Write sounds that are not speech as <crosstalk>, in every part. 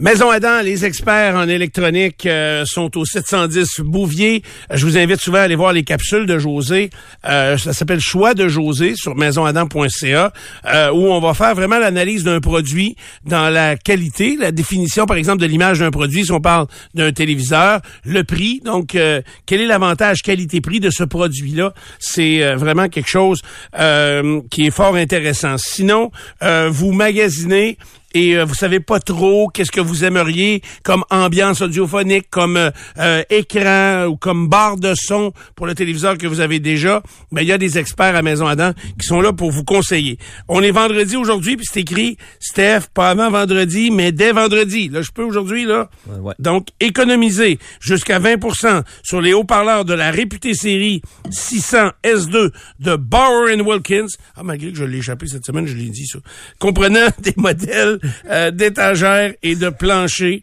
Maison Adam, les experts en électronique euh, sont au 710 Bouvier. Je vous invite souvent à aller voir les capsules de José. Euh, ça s'appelle Choix de José sur maisonadam.ca euh, où on va faire vraiment l'analyse d'un produit dans la qualité, la définition par exemple de l'image d'un produit si on parle d'un téléviseur, le prix. Donc euh, quel est l'avantage qualité-prix de ce produit-là? C'est euh, vraiment quelque chose qui est fort intéressant. Sinon, vous magasinez et euh, vous savez pas trop qu'est-ce que vous aimeriez comme ambiance audiophonique, comme euh, euh, écran ou comme barre de son pour le téléviseur que vous avez déjà, ben il y a des experts à Maison Adam qui sont là pour vous conseiller. On est vendredi aujourd'hui puis c'est écrit Steph pas avant vendredi mais dès vendredi. Là je peux aujourd'hui là. ouais. Donc économiser jusqu'à 20% sur les haut-parleurs de la réputée série 600 S2 de Bauer Wilkins. Ah malgré que je l'ai échappé cette semaine, je l'ai dit ça. Comprenant <laughs> des modèles euh, d'étagères et de planchers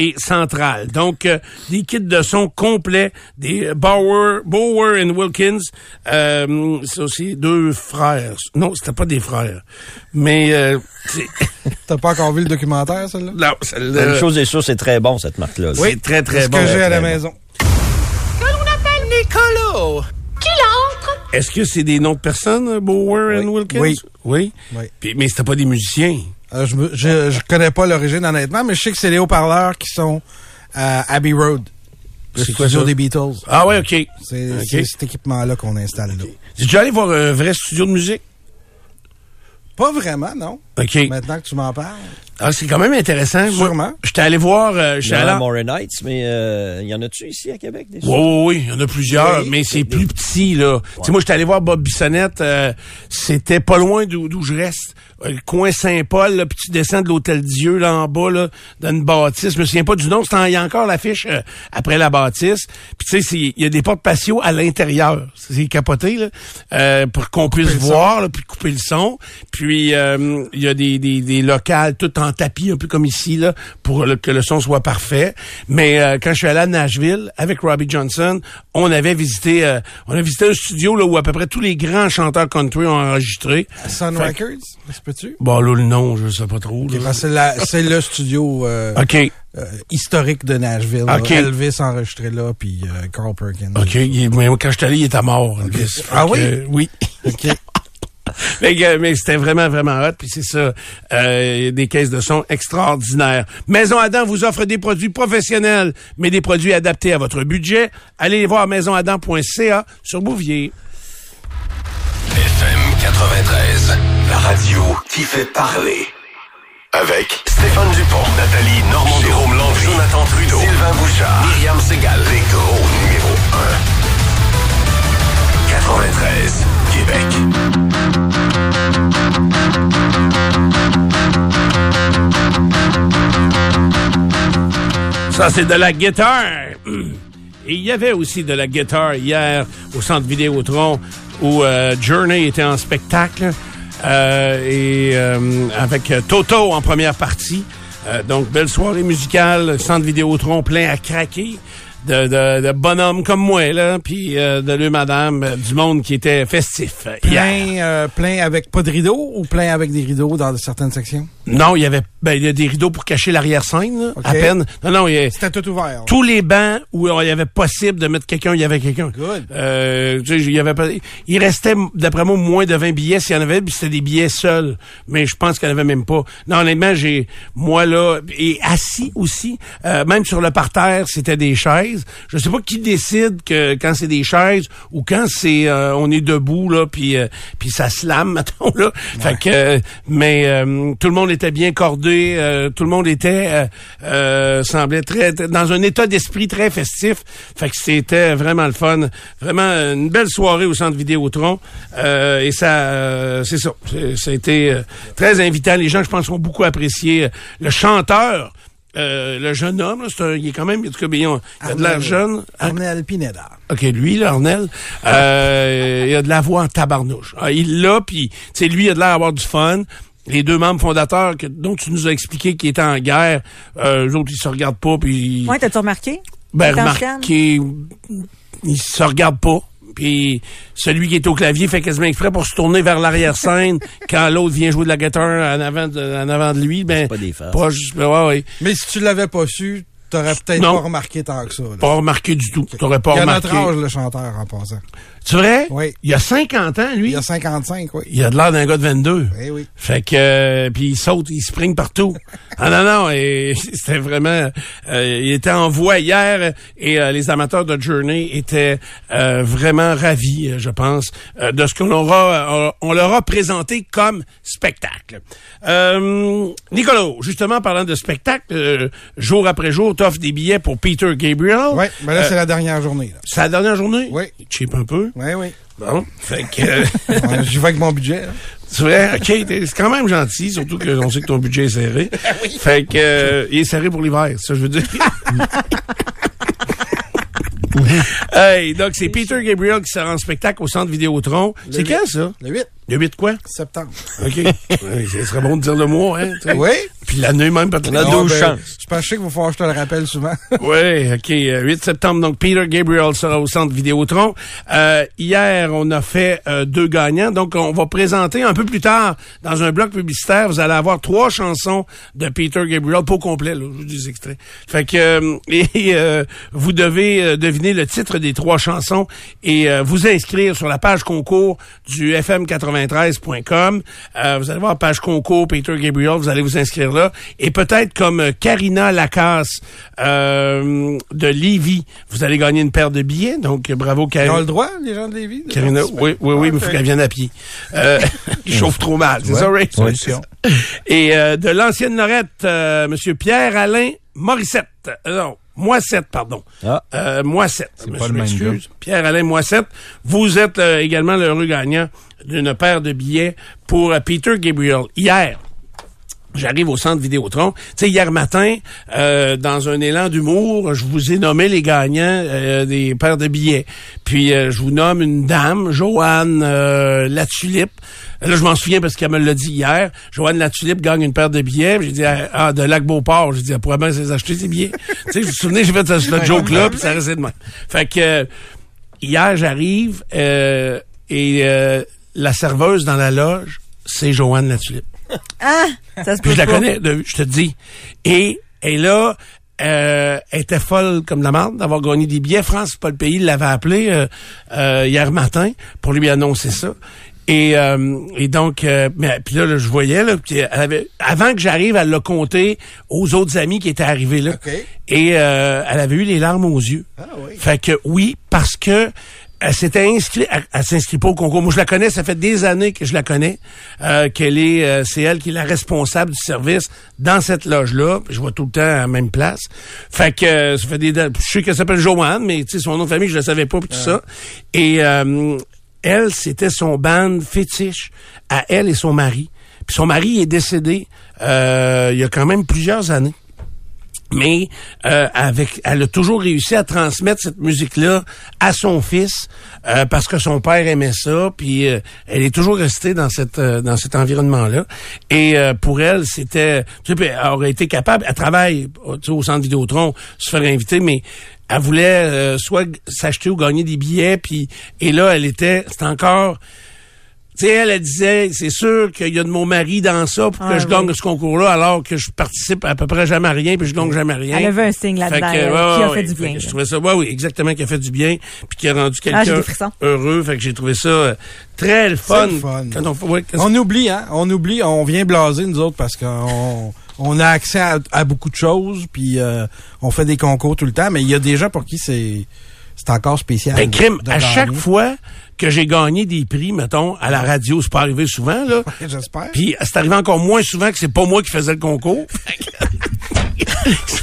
et centrales. Donc, euh, des kits de son complets, des Bauer, Bauer and Wilkins. Euh, ça, c'est deux frères. Non, c'était pas des frères. Mais, euh. <laughs> T'as pas encore vu le documentaire, celle-là? non, Une celle-là, chose est sûre, c'est très bon, cette marque-là. là. c'est très, très Ce bon. que j'ai à la très bon. maison. Est-ce que c'est des noms de personnes, Bauer and Wilkins? Oui. Oui? Oui. Puis, mais c'était pas des musiciens. Euh, je, me- je, je connais pas l'origine, honnêtement, mais je sais que c'est les haut-parleurs qui sont à Abbey Road. Le C'est quoi studio ça? des Beatles. Ah ouais, OK. C'est cet équipement-là qu'on installe là. Tu déjà allé voir un vrai studio de musique? Pas vraiment, non. OK. Maintenant que tu m'en parles. Ah, c'est quand même intéressant. Sûrement. J'étais allé voir... Euh, Il y en a Heights, mais euh, il y en a-tu ici à Québec? Des Oui, oui, oui, il y en a plusieurs, Oui. mais c'est plus petit, là. Tu sais, moi, j'étais allé voir Bob Bissonnette, euh, c'était pas loin d'où d'où je reste. Euh, Le coin Saint-Paul, là, puis tu descends de l'Hôtel Dieu, là, en bas, là, dans une bâtisse. Je me souviens pas du nom, il y a encore l'affiche euh, après la bâtisse. Puis tu sais, c'est- il y a des portes patio à l'intérieur. C'est capoté, là, euh, pour qu'on puisse voir, là, puis couper le son. Puis euh, il y a des, des, des locales tout en tapis, un peu comme ici, là, pour le- que le son soit parfait. Mais euh, quand je suis allé à Nashville avec Robbie Johnson, on avait visité euh, on a visité un studio là où à peu près tous les grands chanteurs country ont enregistré. Sun Fait- Records, peut-tu? Bon là le nom, je sais pas trop. c'est la- c'est le studio euh, euh, historique de Nashville. Elvis enregistré là, puis euh, Carl Perkins. OK, il- mais quand je suis allé, il était mort. Elvis. Ah oui? oui. OK. <laughs> Mais, mais c'était vraiment, vraiment hot. Puis c'est ça, euh, des caisses de son extraordinaires. Maison Adam vous offre des produits professionnels, mais des produits adaptés à votre budget. Allez les voir à maisonadam.ca sur Bouvier. FM 93, radio qui fait parler. Avec Stéphane Dupont, Nathalie Normand, Jérôme Landry, Jonathan Trudeau, Sylvain Bouchard, Myriam Segal, les gros numéro 1. 93, Québec. Ça, c'est de la guitare. Et il y avait aussi de la guitare hier au Centre Vidéotron où euh, Journey était en spectacle et euh, avec euh, Toto en première partie. Euh, donc, belle soirée musicale, Centre Vidéotron plein à craquer. De, de, de bonhommes comme moi, là, puis euh, de le madame, euh, du monde qui était festif. euh. Plein, euh, plein avec pas de rideaux ou plein avec des rideaux dans certaines sections? Non, il y avait ben, il y a des rideaux pour cacher l'arrière-scène, à peine. Non, non, il y a, C'était tout ouvert. tous les bancs où il y avait possible de mettre quelqu'un, il y avait quelqu'un. Good. Euh, tu sais, il y avait pas, il restait, d'après moi, moins de 20 billets s'il y en avait, puis c'était des billets seuls. Mais je pense qu'il n'y en avait même pas. Non, honnêtement, j'ai, moi, là, et assis aussi, euh, même sur le parterre, c'était des chaises. Je sais pas qui décide que quand c'est des chaises ou quand c'est, euh, on est debout, là, puis, euh, puis ça slame, <laughs> mettons, là. Fait que, euh, mais euh, tout le monde était bien cordé, euh, tout le monde était, euh, euh, semblait très, dans un état d'esprit très festif. Fait que c'était vraiment le fun. Vraiment une belle soirée au Centre Vidéotron. Euh, et ça, euh, c'est ça. C'est- Ça a été euh, très invitant. Les gens, je pense, ont beaucoup apprécié. Le chanteur euh, le jeune homme, là, c'est un- il est quand même, en tout cas, il a il a de l'air jeune. Ah, Arnel Pineda. OK, lui, là, Arnel, euh, il a de la voix en tabarnouche. Ah, il l'a, puis, tu sais, lui, il a de l'air d'avoir du fun. Les deux membres fondateurs que, dont tu nous as expliqué qu'ils étaient en guerre, euh, eux autres, ils se regardent pas, puis... Ouais, t'as-tu remarqué? Ben, Quand remarquez, il se regarde pas. Puis celui qui est au clavier fait quasiment exprès pour se tourner vers l'arrière-scène <laughs> quand l'autre vient jouer de la guitare en avant de, en avant de lui. Ben, pas des farces. Pas juste, ben, ouais, ouais. Mais si tu l'avais pas su, t'aurais peut-être pas remarqué tant que ça. là. Pas remarqué du tout. T'aurais pas Il a remarqué. notre âge, le chanteur, en passant. C'est vrai? Oui. Il a 50 ans, lui? Il a 55, oui. Il a de l'air d'un gars de 22. Eh oui. Fait que euh, puis il saute, il spring partout. <laughs> ah non non, et <laughs> c'était vraiment euh, il était en voie hier et euh, les amateurs de Journey étaient euh, vraiment ravis, je pense, euh, de ce qu'on aura euh, on leur a présenté comme spectacle. Euh, Nicolas, justement parlant de spectacle, euh, jour après jour, t'offres des billets pour Peter Gabriel. Oui, mais là, Euh, c'est la dernière journée. C'est la dernière journée? Oui. Cheap un peu. Oui, oui. Bon, fait que euh, <laughs> J'y vais avec mon budget. là. C'est vrai, ok, c'est quand même gentil, surtout qu'on sait que ton budget est serré. <laughs> Fait que euh, il est serré pour l'hiver, ça je veux dire. <laughs> hey, donc c'est Peter Gabriel qui sera en spectacle au centre Vidéotron. C'est quand ça? Le 8 Le 8 quoi? septembre. OK. <laughs> Ouais, ce serait bon de dire le mois, hein? Oui. Puis l'année même, peut-être. On a Ah, 12 ben, chances. Je pense que je faut que je te le rappelle souvent. <laughs> Oui, OK. euh, 8 septembre, donc Peter Gabriel sera au centre Vidéotron. Euh, hier, on a fait euh, deux gagnants. Donc, on va présenter un peu plus tard, dans un bloc publicitaire, vous allez avoir trois chansons de Peter Gabriel, pas au complet, là, je vous dis des extraits. Fait que, euh, <laughs> et euh, vous devez euh, deviner le titre des trois chansons et euh, vous inscrire sur la page concours du fm93.com. Euh, vous allez voir page concours Peter Gabriel, vous allez vous inscrire là. Et peut-être comme euh, Karina Lacasse euh, de Lévis, vous allez gagner une paire de billets. Donc, bravo Ils ont Karina. le droit, les gens de Lévis? de Karina, oui, oui, oui, mais il faut qu'elle vienne à pied. Euh, <laughs> il chauffe trop mal, c'est ça, Ray? Solution. Et euh, de l'ancienne Lorette, euh, Monsieur Pierre-Alain Morissette. Euh, non, Moissette, pardon. Ah. Euh, Moissette. pas Monsieur le même m'excuse. Pierre-Alain Moissette. Vous êtes euh, également l'heureux gagnant d'une paire de billets pour euh, Peter Gabriel. Hier, J'arrive au centre Vidéotron. Tu sais, hier matin, euh, dans un élan d'humour, je vous ai nommé les gagnants euh, des paires de billets. Puis euh, je vous nomme une dame, Joanne euh, Latulippe. Là, je m'en souviens parce qu'elle me l'a dit hier. Joanne Latulippe gagne une paire de billets. J'ai dit, ah, ah, de Lac-Beauport. J'ai dit, elle pourrait bien les acheter, ces billets. <laughs> tu sais, je me souvenais, j'ai fait ce, joke-là, puis ça restait de même. Fait que, euh, hier, j'arrive, euh, et euh, la serveuse dans la loge, c'est Joanne Latulippe. <laughs> Ah, ça se Puis peut je la connais, de- je te dis. Et, et là, euh, elle était folle comme la marde d'avoir gagné des billets. France, pas le pays, l'avait appelé euh, euh, hier matin pour lui annoncer ça. Et, euh, et donc, euh, mais, puis là, là, je voyais, là, elle avait, avant que j'arrive, elle l'a compté aux autres amis qui étaient arrivés là. OK. Et euh, elle avait eu les larmes aux yeux. Ah oui. Fait que oui, parce que elle s'était inscrite, elle, elle s'inscrit pas au concours. Moi, je la connais, ça fait des années que je la connais, euh, qu'elle est, euh, c'est elle qui est la responsable du service dans cette loge-là. Je vois tout le temps à la même place. Fait que euh, ça fait des, je sais qu'elle s'appelle Joanne, mais tu sais son nom de famille, je le savais pas puis tout ça. Et euh, elle, c'était son band fétiche à elle et son mari. Puis son mari est décédé euh, il y a quand même plusieurs années mais euh, avec, elle a toujours réussi à transmettre cette musique-là à son fils euh, parce que son père aimait ça, puis euh, elle est toujours restée dans cette euh, dans cet environnement-là. Et euh, pour elle, c'était, tu sais, elle aurait été capable. Elle travaille tu sais, au centre Vidéotron, se faire inviter, mais elle voulait euh, soit s'acheter ou gagner des billets, puis et là, elle était, c'était encore tu sais, elle, elle disait, c'est sûr qu'il y a de mon mari dans ça pour que Ah, je oui. gagne ce concours-là, alors que je participe à peu près jamais à rien, puis je gagne jamais rien. Elle avait un signe là-dedans ouais, qui a fait du bien. Je trouvais ça, ouais, oui, exactement, qui a fait du bien, puis qui a rendu Ah, j'ai quelqu'un frissons. heureux. Fait que j'ai trouvé ça euh, très le fun. le fun. Quand on, fait- ouais, quand- On oublie, hein? On oublie, on vient blaser, nous autres, parce qu'on on a accès à, à beaucoup de choses, puis euh, on fait des concours tout le temps, mais il y a des gens pour qui c'est c'est encore spécial. Ben, crime, de à chaque fois que j'ai gagné des prix, mettons, à la radio, c'est pas arrivé souvent, là. <laughs> J'espère. Puis c'est arrivé encore moins souvent que c'est pas moi qui faisais le concours. <laughs>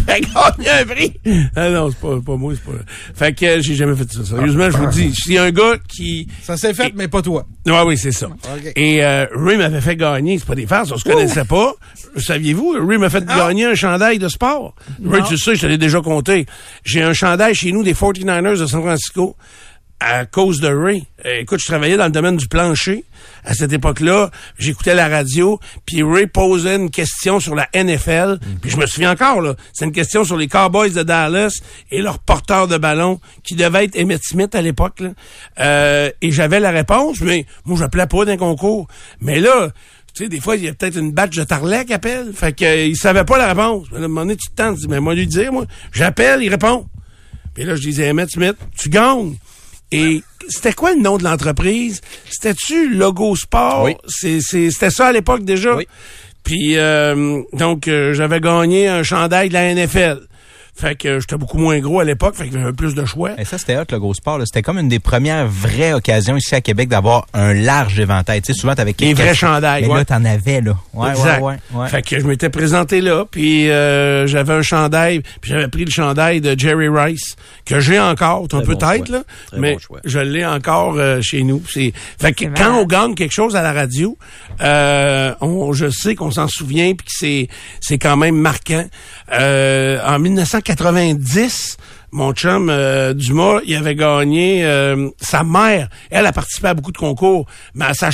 fait <laughs> gagner un prix. Ah non, c'est pas, pas moi, c'est pas. Fait que euh, j'ai jamais fait ça. Sérieusement, je vous dis, c'est un gars qui. Ça s'est fait, mais pas toi. Ouais, oui, c'est ça. Et euh, Ray m'avait fait gagner, c'est pas des farces, on se connaissait pas. Saviez-vous, Ray m'a fait gagner un chandail de sport. Ray, tu sais, je te l'ai déjà compté. J'ai un chandail chez nous des 49ers de San Francisco à cause de Ray. Euh, écoute, je travaillais dans le domaine du plancher. À cette époque-là, j'écoutais la radio, puis Ray posait une question sur la NFL, puis je me souviens encore, là, c'est une question sur les Cowboys de Dallas et leur porteur de ballon, qui devait être Emmett Smith à l'époque. Euh, et j'avais la réponse, mais moi, j'appelais pas d'un concours. Mais là, tu sais, des fois, il y a peut-être une batch de tarlet qui appelle. Fait que, euh, savait pas la réponse. À un moment donné, tu te tentes, tu dis, mais moi, lui dire, moi, j'appelle, il répond. Puis là, je disais, Emmett Smith, tu gagnes. Et c'était quoi le nom de l'entreprise? C'était-tu Logo Sport? Oui. C'était ça à l'époque déjà? Oui. Puis, euh, donc, euh, j'avais gagné un chandail de la NFL. Fait que j'étais beaucoup moins gros à l'époque, fait que j'avais plus de choix. Et ça, c'était hot, le gros sport. là. C'était comme une des premières vraies occasions ici à Québec d'avoir un large éventail. Tu sais, souvent, t'avais Les quelques- vrais chandails, Mais ouais. là, t'en avais, là. Ouais, Exact. ouais, ouais, ouais. Fait que je m'étais présenté là, puis euh, j'avais un chandail, puis j'avais pris le chandail de Jerry Rice que j'ai encore, bon tête choix. là, Très mais bon je l'ai encore euh, chez nous. C'est fait que C'est quand vrai. on gagne quelque chose à la radio, euh, on, je sais qu'on s'en souvient puis que c'est c'est quand même marquant. Euh, en 1990. Mon chum euh, Dumas, il avait gagné euh, sa mère. Elle a participé à beaucoup de concours, mais à sa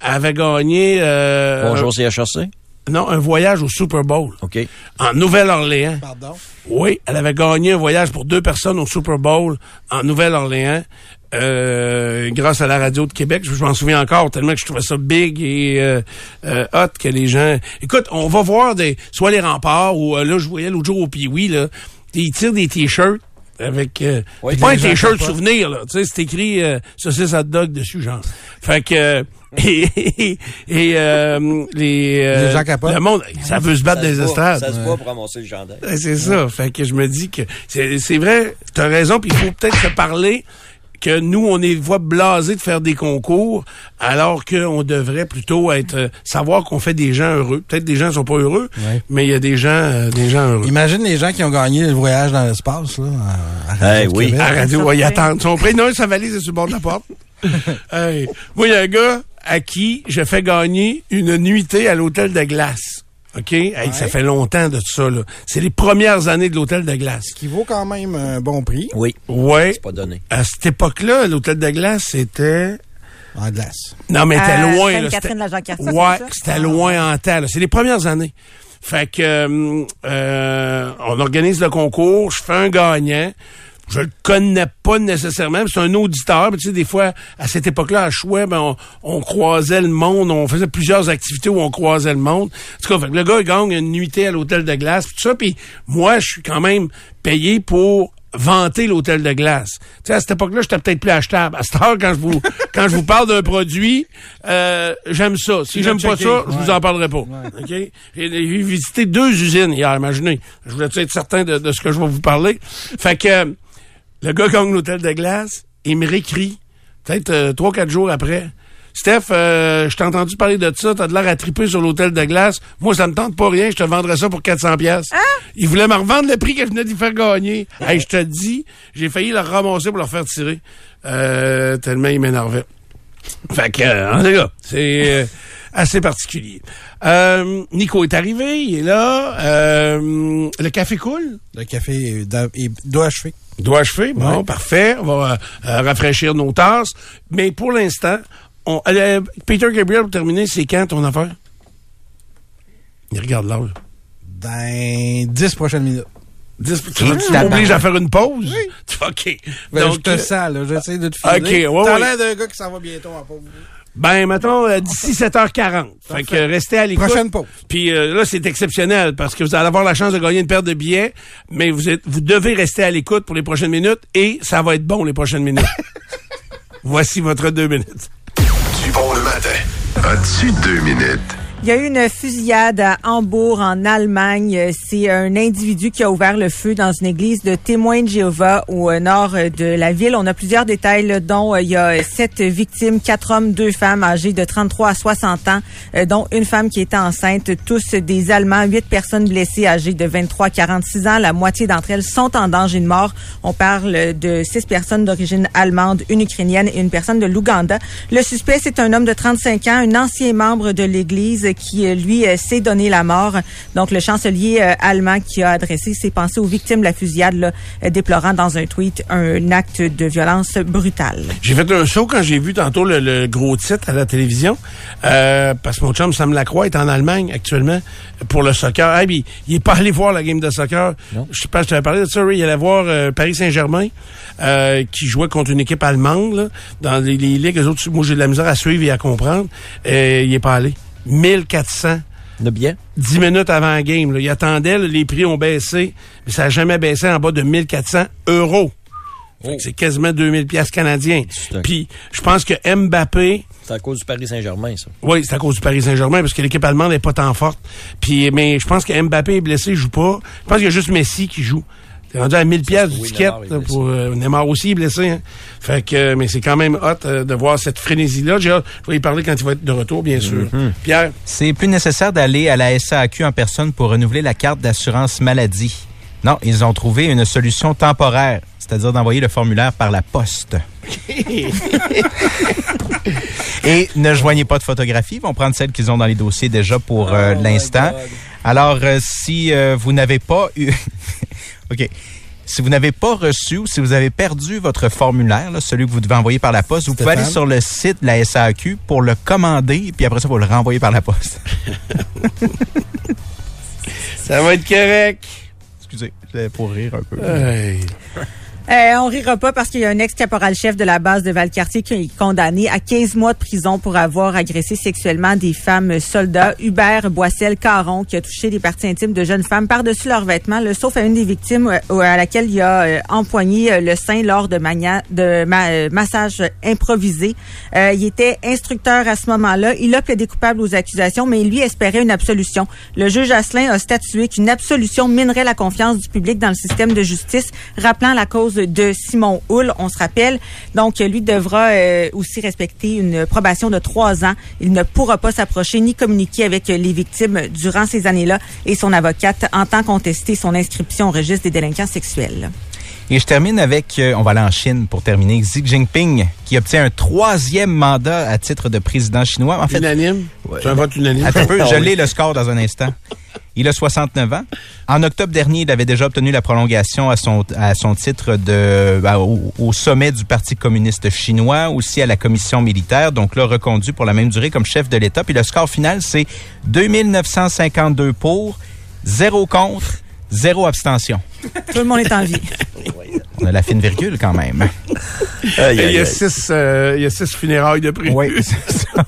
avait gagné euh, Bonjour, CHRC. Non, un voyage au Super Bowl OK. en Nouvelle-Orléans. Pardon? Oui, elle avait gagné un voyage pour deux personnes au Super Bowl en Nouvelle-Orléans. euh, grâce à la radio de Québec, je m'en souviens encore tellement que je trouvais ça big et euh, euh, hot que les gens. Écoute, on va voir des soit les remparts ou euh, là je voyais l'autre jour au Pee-Wee là, ils tirent des t-shirts avec euh, c'est pas un gens t-shirt souvenir là, tu sais c'est écrit euh, saucisse hot dog dessus genre. Fait que euh, <laughs> et, et euh, les euh, Les gens capotent. le monde ça veut se battre Ça des se estrades. Ça se voit pour ramasser le. Ouais, C'est ça. Fait que je me dis que c'est c'est vrai, t'as raison, puis il faut peut-être se parler que nous, on est voit blasés de faire des concours, alors qu'on devrait plutôt être euh, savoir qu'on fait des gens heureux. Peut-être des gens sont pas heureux, Ouais. mais il y a des gens euh, des gens heureux. Imagine les gens qui ont gagné le voyage dans l'espace, là. à- à Eh Radio oui. Québec. À la radio, ouais, ils attendent. Ils sont prêts. Non, sa valise est sur le bord de la porte. <laughs> Hey. Moi, il y a un gars à qui je fais gagner une nuitée à l'hôtel de glace. OK? Hey, Ça fait longtemps de ça, là. C'est les premières années de l'hôtel de glace. Qui vaut quand même un bon prix Oui, Ouais. c'est pas donné. À cette époque-là, l'hôtel de glace, c'était... en glace. Non, mais c'était Euh, loin. là, Sainte-Catherine c'était- la Ouais, ça? c'était loin en temps. là. C'est les premières années. Fait que euh, euh, on organise le concours, je fais un gagnant. Je le connais pas nécessairement, c'est un auditeur. Mais tu sais, des fois, à cette époque-là, à Chouet, ben, on, on croisait le monde, on faisait plusieurs activités où on croisait le monde. En tout cas, le gars il gagne une nuitée à l'hôtel de glace, puis tout ça. Puis moi, je suis quand même payé pour vanter l'hôtel de glace. Tu sais, à cette époque-là, j'étais peut-être plus achetable. À cette heure, quand je vous, <laughs> quand je vous parle d'un produit, euh, j'aime ça. Si j'aime pas ça, je vous en parlerai pas. OK? J'ai j'ai visité deux usines hier, imaginez. Je voulais être certain de, de ce que je vais vous parler? Fait que le gars gagne l'hôtel de glace, il me réécrit, peut-être euh, trois, quatre jours après. Steph, euh, je t'ai entendu parler de ça, t'as de l'air à triper sur l'hôtel de glace. Moi, ça me tente pas rien, je te vendrais ça pour 400 pièces. Il voulait me revendre le prix que je venais d'y faire gagner. hey, je te dis, j'ai failli le ramasser pour le faire tirer. Euh, tellement il m'énervait. Fait que, euh, en tout cas, c'est euh, assez particulier. Euh, Nico est arrivé, il est là. Euh, le café coule? Le café est da- est- doit achever. Doit achever? Bon, Ouais. parfait. On va euh, euh, rafraîchir nos tasses. Mais pour l'instant, on, euh, Peter Gabriel, pour terminer, c'est quand ton affaire? Il regarde l'heure. Dans 10 prochaines minutes. Tu, m'obliges à faire une pause? <laughs> OK. Ben, Donc, je te sens, là. J'essaie de te OK, filer. ouais, T'as ouais. l'air d'un gars qui s'en va bientôt en pause. Ben, mettons, euh, d'ici 7h40. Fait que euh, restez à l'écoute. Prochaine pause. Puis euh, là, c'est exceptionnel parce que vous allez avoir la chance de gagner une paire de billets, mais vous êtes, vous devez rester à l'écoute pour les prochaines minutes et ça va être bon les prochaines minutes. <laughs> Voici votre deux minutes. Du bon le matin. As-tu deux minutes? Il y a eu une fusillade à Hambourg, en Allemagne. C'est un individu qui a ouvert le feu dans une église de témoins de Jéhovah au nord de la ville. On a plusieurs détails, dont euh, il y a sept victimes, quatre hommes, deux femmes âgées de 33 à 60 ans, euh, dont une femme qui était enceinte, tous des Allemands, huit personnes blessées âgées de 23 à 46 ans. La moitié d'entre elles sont en danger de mort. On parle de six personnes d'origine allemande, une ukrainienne et une personne de l'Ouganda. Le suspect, c'est un homme de 35 ans, un ancien membre de l'église qui, euh, lui, euh, s'est donné la mort. Donc, le chancelier euh, allemand qui a adressé ses pensées aux victimes de la fusillade, là, déplorant dans un tweet un acte de violence brutale. J'ai fait un saut quand j'ai vu tantôt le, le gros titre à la télévision, euh, parce que mon chum Sam Lacroix est en Allemagne actuellement pour le soccer. Ah, puis, il est pas allé voir la game de soccer. Je sais pas, je t'avais parlé de ça. Il allait voir euh, Paris Saint-Germain, euh, qui jouait contre une équipe allemande là, dans les, les ligues. Les autres, moi, j'ai de la misère à suivre et à comprendre. Il est pas allé. 1400 De bien. 10 minutes avant la game. Là. Il attendait, là, les prix ont baissé, mais ça n'a jamais baissé en bas de 1400 euros. Que C'est quasiment 2000 pièces canadiens. Un- Puis, je pense que Mbappé, C'est à cause du Paris Saint-Germain, ça. oui, c'est à cause du Paris Saint-Germain, parce que l'équipe allemande n'est pas tant forte. Puis, mais je pense que Mbappé est blessé, il joue pas. Je pense qu'il y a juste Messi qui joue. T'es rendu à 1000 pièces du ticket Neymar là, pour euh, Neymar aussi est blessé. Hein. Fait que, euh, mais c'est quand même hot euh, de voir cette frénésie-là. J'ai hâte- Je vais y parler quand il va être de retour, bien sûr. Mm-hmm. Pierre, C'est plus nécessaire d'aller à la SAQ en personne pour renouveler la carte d'assurance maladie. Non, ils ont trouvé une solution temporaire, c'est-à-dire d'envoyer le formulaire par la poste. <laughs> <laughs> Et ne joignez pas de photographie, ils vont prendre celles qu'ils ont dans les dossiers déjà pour euh, l'instant. Alors, euh, si euh, vous n'avez pas eu... <laughs> OK. Si vous n'avez pas reçu ou si vous avez perdu votre formulaire, là, celui que vous devez envoyer par la poste, vous pouvez aller sur le site de la SAQ pour le commander, puis après ça, vous le renvoyer par la poste. <laughs> ça va être correct. Excusez, c'était pour rire un peu. Hey. Euh, on rira pas parce qu'il y a un ex-caporal-chef de la base de Valcartier qui est condamné à 15 mois de prison pour avoir agressé sexuellement des femmes soldats. Hubert Boissel-Caron qui a touché les parties intimes de jeunes femmes par-dessus leurs vêtements, le sauf à une des victimes euh, à laquelle il a euh, empoigné euh, le sein lors de, mania- de ma- massage improvisé. Il était instructeur à ce moment-là. Il a plaidé coupable aux accusations, mais il lui espérait une absolution. Le juge Asselin a statué qu'une absolution minerait la confiance du public dans le système de justice, rappelant la cause de Simon Hull, on se rappelle. Donc, lui devra euh, aussi respecter une probation de trois ans. Il ne pourra pas s'approcher ni communiquer avec les victimes durant ces années-là et son avocate entend contester son inscription au registre des délinquants sexuels. Et je termine avec, euh, on va aller en Chine pour terminer, Xi Jinping, qui obtient un troisième mandat à titre de président chinois. En fait, Unanime? C'est un vote unanime? Attends un peu, Ah je lis le score dans un instant. Il a 69 ans. En octobre dernier, il avait déjà obtenu la prolongation à son, à son titre de, ben, au, au sommet du Parti communiste chinois, aussi à la commission militaire, donc là reconduit pour la même durée comme chef de l'État. Puis le score final, c'est 2952 pour, 0 contre, 0 abstention. Tout le monde est en vie. On a la fine virgule quand même. <laughs> Aïe, il y a six, euh, il y a six funérailles de prix. Oui, <laughs> c'est ça.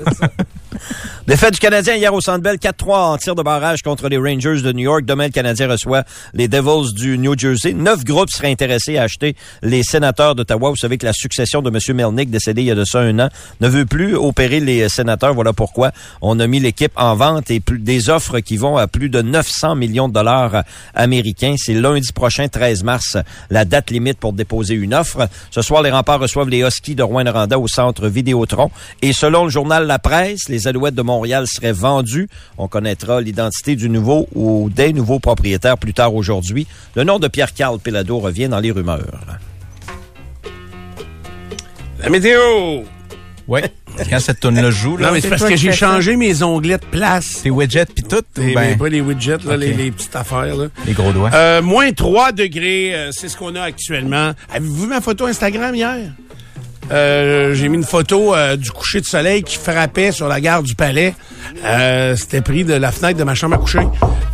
Défaite du Canadien hier au Centre Bell, 4-3 en tir de barrage contre les Rangers de New York. Demain, le Canadien reçoit les Devils du New Jersey. Neuf groupes seraient intéressés à acheter les sénateurs d'Ottawa. Vous savez que la succession de M. Melnick, décédé il y a de ça un an, ne veut plus opérer les sénateurs. Voilà pourquoi on a mis l'équipe en vente et plus, des offres qui vont à plus de 900 millions de dollars américains. C'est lundi prochain, 13 mars, la date limite pour déposer une offre. Ce soir, les remparts reçoivent les Huskies de Rouen-Noranda au centre Vidéotron. Et selon le journal La Presse, les Alouettes de Montréal seraient vendues. On connaîtra l'identité du nouveau ou des nouveaux propriétaires plus tard aujourd'hui. Le nom de Pierre-Carl Pelado revient dans les rumeurs. La météo! Oui. Quand cette tourne-là joue, là, Non, mais c'est parce que j'ai ça. changé mes onglets de place. tes widgets puis tout, ben, mais pas les widgets, là, les, les petites affaires. Là. les gros doigts. Euh, moins 3 degrés, euh, c'est ce qu'on a actuellement. Avez-vous vu ma photo Instagram hier? Euh, j'ai mis une photo euh, du coucher de soleil qui frappait sur la gare du Palais. Euh, C'était pris de la fenêtre de ma chambre à coucher.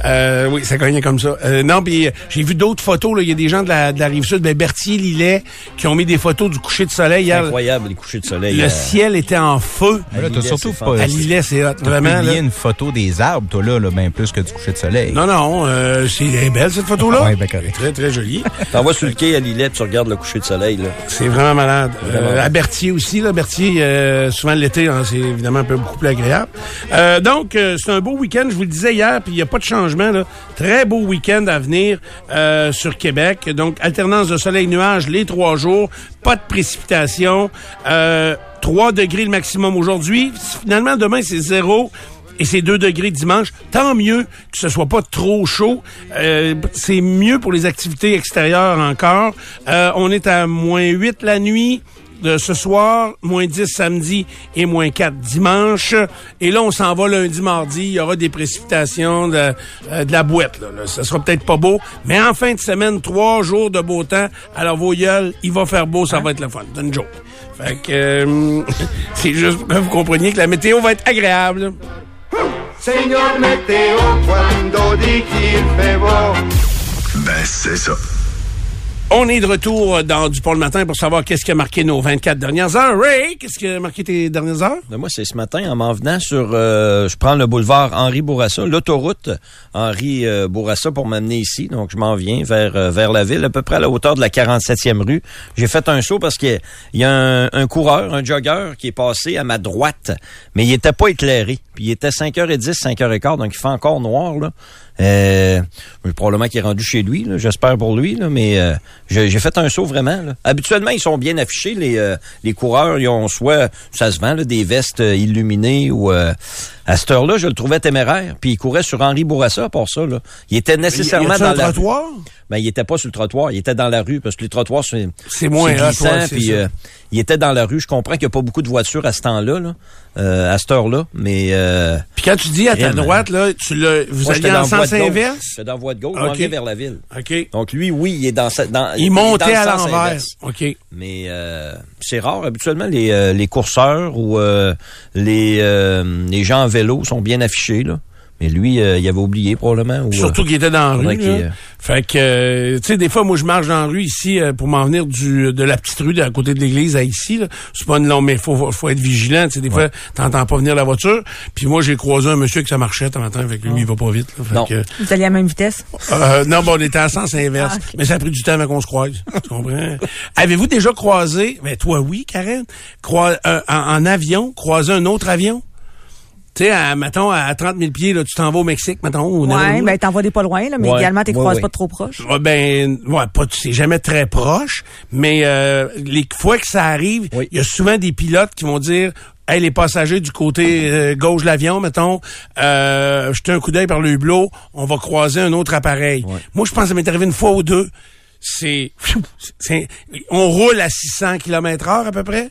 Euh, oui, ça cognait comme ça. Euh, non, puis euh, j'ai vu d'autres photos. Il y a des gens de la, de la rive sud, ben, Berthier, Lillet, qui ont mis des photos du coucher de soleil hier. Incroyable, les couchers de soleil. Le euh, ciel était en feu. Là, t'as Lillet, surtout c'est pas À Lillet, c'est hot. Vraiment, là. une photo des arbres, toi, là, là bien plus que du coucher de soleil. Non, non, euh, c'est elle est belle cette photo-là. Ouais, ben correct. Très, très jolie. T'envoies sur le quai à Lillet, tu regardes le coucher de soleil. Là. C'est vraiment malade. Vraiment Euh, à Berthier aussi, là. Berthier, euh, souvent l'été, hein, c'est évidemment un peu beaucoup plus agréable. Euh, donc, euh, c'est un beau week-end, je vous le disais hier, puis il n'y a pas de changement. Là. Très beau week-end à venir euh, sur Québec. Donc, alternance de soleil-nuage les trois jours, pas de précipitation. Euh, 3 degrés le maximum aujourd'hui. Finalement, demain, c'est zéro et c'est 2 degrés dimanche. Tant mieux que ce soit pas trop chaud. Euh, c'est mieux pour les activités extérieures encore. Euh, on est à moins 8 la nuit de ce soir, moins 10 samedi et moins 4 dimanche. Et là, on s'en va lundi, mardi. Il y aura des précipitations, de, euh, de la boîte. Là, là. Ça sera peut-être pas beau, mais en fin de semaine, trois jours de beau temps. Alors, vos gueules, il va faire beau, ça va être le fun. C'est une joke. Fait que euh, <laughs> c'est juste pour que vous compreniez que la météo va être agréable. Señor Meteo, cuando di qu'il fait beau. Ben, c'est ça. On est de retour dans du pont le matin pour savoir qu'est-ce qui a marqué nos 24 dernières heures. Ray, qu'est-ce qui a marqué tes dernières heures? Ben, moi, c'est ce matin, en m'en venant sur... euh, je prends le boulevard Henri Bourassa, l'autoroute Henri euh, Bourassa pour m'amener ici. Donc, je m'en viens vers, euh, vers la ville, à peu près à la hauteur de la 47e rue. J'ai fait un saut parce qu'il y a un, un coureur, un jogger qui est passé à ma droite, mais il était pas éclairé. Puis il était 5h10, 5h15, donc il fait encore noir, là. Euh, probablement qu'il est rendu chez lui, là, j'espère pour lui, là, mais euh, j'ai fait un saut vraiment. Là. Habituellement, ils sont bien affichés, les, euh, les coureurs. Ils ont soit, ça se vend, là, des vestes euh, illuminées ou... euh, à cette heure-là, je le trouvais téméraire. Puis il courait sur Henri Bourassa, pour ça. Là. Il était nécessairement a-tu dans la trottoir? rue. Ben, il était pas sur le trottoir, il était dans la rue, parce que les trottoirs, c'est C'est moins glissant, puis euh, il était dans la rue. Je comprends qu'il n'y a pas beaucoup de voitures à ce temps-là, là, euh, à cette heure-là, mais... Euh, Puis quand tu dis à ta droite, là, tu l'as, vous moi, dans en sens inverse? J'étais dans voie de gauche, je Ok. m'en viens vers la ville. OK. Donc lui, oui, il est dans... sa- dans Il montait dans à l'envers. OK. Mais euh, c'est rare. Habituellement, les, euh, les courseurs ou euh, les, euh, les gens en vélo sont bien affichés. Là. Mais lui, euh, il avait oublié probablement. Ou, Surtout euh, qu'il était dans la rue. là. euh, Fait que, euh, tu sais, des fois, moi, je marche dans la rue ici euh, pour m'en venir du de la petite rue de à côté de l'église à ici. là. C'est pas une longue, mais faut, faut être vigilant. Tu sais, des fois, t'entends pas venir la voiture. Puis moi, j'ai croisé un monsieur avec sa marchette en matin. Fait que lui, il va pas vite. là. Fait Non. que, Vous alliez à la même vitesse? euh, non, bon, on était à sens inverse. Ah. Mais ça a pris du temps avant qu'on se croise. tu comprends? <laughs> Avez-vous déjà croisé, mais toi, oui, Karen, croi- euh, en, en avion, croisé un autre avion? Tu sais, à, mettons, à 30 000 pieds, là, tu t'en vas au Mexique, mettons, ou Ouais, ben t'en vas des pas loin, là, mais Ouais. également, t'es Ouais, croises ouais. pas trop proches. Ouais, ben, ouais, pas, c'est jamais très proche, mais euh, les fois que ça arrive, il Oui. y a souvent des pilotes qui vont dire, hey, les passagers du côté euh, gauche de l'avion, mettons, euh, jetez un coup d'œil par le hublot, on va croiser un autre appareil. Ouais. Moi, je pense que ça m'est arrivé une fois ou deux. C'est, on roule à 600 km heure à peu près.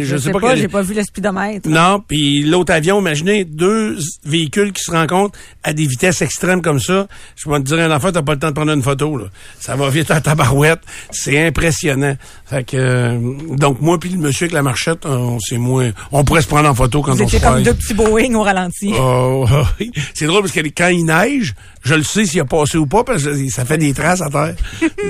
Je, sais, pas, quel- j'ai pas vu le speedomètre. non, puis l'autre avion, imaginez deux véhicules qui se rencontrent à des vitesses extrêmes comme ça. Je vais te dire un enfant, t'as pas le temps de prendre une photo. Là. Ça va vite à tabarouette. C'est impressionnant. Fait que euh, donc moi puis le monsieur avec la marchette, on c'est moins. On pourrait se prendre en photo quand Vous on se comme deux petits Boeing au ralenti. Oh, oui. c'est drôle parce que quand il neige, je le sais s'il a passé ou pas parce que ça fait des traces à terre.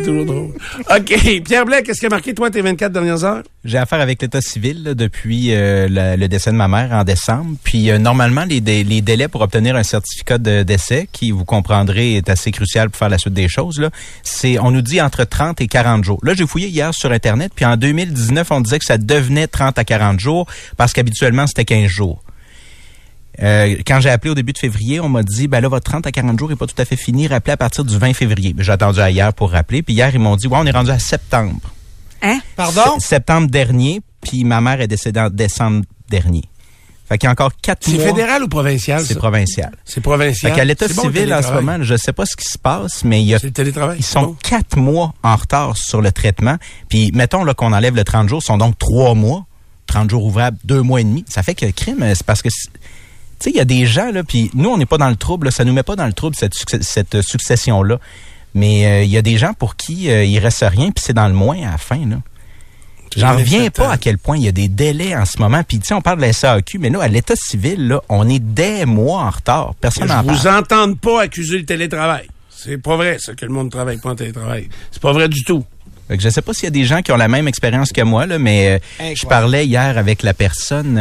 OK. Pierre Blais, qu'est-ce qui a marqué toi tes 24 dernières heures? J'ai affaire avec l'État civil là, depuis euh, le, décès de ma mère en décembre. Puis euh, normalement, les, les délais pour obtenir un certificat de décès, qui vous comprendrez est assez crucial pour faire la suite des choses, là, c'est on nous dit entre 30 et 40 jours. Là, j'ai fouillé hier sur Internet, puis en 2019, on disait que ça devenait 30 à 40 jours parce qu'habituellement, c'était 15 jours. Euh, quand j'ai appelé au début de février, on m'a dit, ben là, votre 30 à 40 jours n'est pas tout à fait fini. Rappelez à partir du 20 février. J'ai attendu à hier pour rappeler. Puis hier, ils m'ont dit, ouais, on est rendu à septembre. Hein? Pardon? Se- Septembre dernier, puis ma mère est décédée en décembre dernier. Fait qu'il y a encore quatre C'est mois. fédéral ou provincial? C'est provincial. C'est provincial. Fait qu'à l'état C'est bon, civil, en ce moment, je sais pas ce qui se passe, mais il y a, C'est le télétravail. ils c'est sont bon. quatre mois en retard sur le traitement. Puis, mettons là, qu'on enlève le 30 jours, ce sont donc trois mois. 30 jours ouvrables, deux mois et demi. Ça fait que le crime, c'est parce que, c'est- sais, il y a des gens, là, puis nous, on n'est pas dans le trouble, là, ça nous met pas dans le trouble, cette, euh, succession-là. Mais euh, il y a des gens pour qui euh, il reste rien, puis c'est dans le moins à la fin, là. J'en reviens pas euh, à quel point il y a des délais en ce moment. Puis, tu sais, on parle de la SAQ, mais là, à l'état civil, là, on est des mois en retard. Personne Je n'en vous parle. entende pas accuser le télétravail. C'est pas vrai, ça, que le monde travaille pas en télétravail. C'est pas vrai du tout. Fait que je sais pas s'il y a des gens qui ont la même expérience que moi, là, mais euh, je parlais hier avec la personne.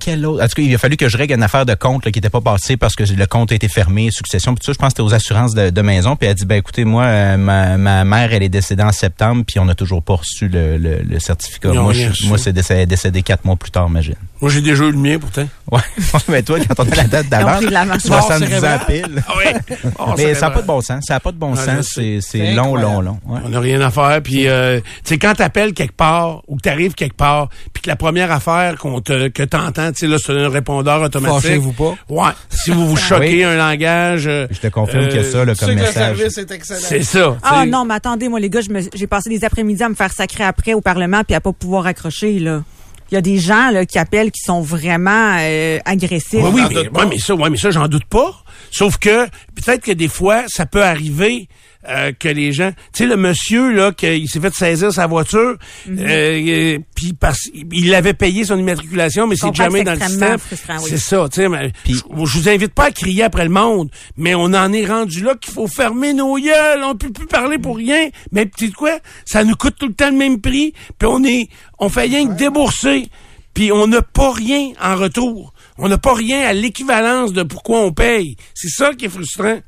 Quel autre? En tout cas, il a fallu que je règle une affaire de compte là, qui n'était pas passée parce que le compte a été fermé, succession. Puis tout ça, je pense que c'était aux assurances de, de maison. Puis elle a dit, ben écoutez, moi, euh, ma, ma mère, elle est décédée en septembre, puis on n'a toujours pas reçu le, le, le certificat. Moi, je- moi c'est décédé, décédé quatre mois plus tard, imagine. Moi, j'ai déjà eu le mien, pourtant. <laughs> Ouais, mais toi, quand on a la date l'avance. 70 ans pile. Ah oui. Mais ça n'a pas de bon sens. Ça n'a pas de bon Ah, sens. C'est long, long, long. Ouais. On n'a rien à faire. Puis, euh, tu sais, quand t'appelles quelque part ou que t'arrives quelque part, puis que la première affaire qu'on te, que t'entends, tu sais, là, c'est un répondeur automatique. Fâchez-vous pas. Ouais. Si vous vous <laughs> choquez Oui. un langage... euh, Je te confirme que euh, ça, là, comme que le message. service est excellent. C'est ça. Ah non, mais attendez, moi les gars, j'ai passé des après-midi à me faire sacrer après au Parlement puis à pas pouvoir accrocher là. Il y a des gens là, qui appellent qui sont vraiment euh, agressifs. Oui, mais, ouais, mais ça, ouais, mais ça, j'en doute pas. Sauf que peut-être que des fois, ça peut arriver euh, que les gens, tu sais, le monsieur là, qu'il s'est fait saisir sa voiture, Mhm. euh, euh, puis parce il avait payé son immatriculation, mais c'est jamais dans c'est le système. frustrant, oui. C'est ça, tu sais. je, vous invite pas à crier après le monde, mais on en est rendu là qu'il faut fermer nos gueules, on peut plus parler pour rien. Mais tu sais quoi, ça nous coûte tout le temps le même prix, puis on est, on fait rien que débourser puis on n'a pas rien en retour. On n'a pas rien à l'équivalence de pourquoi on paye. C'est ça qui est frustrant.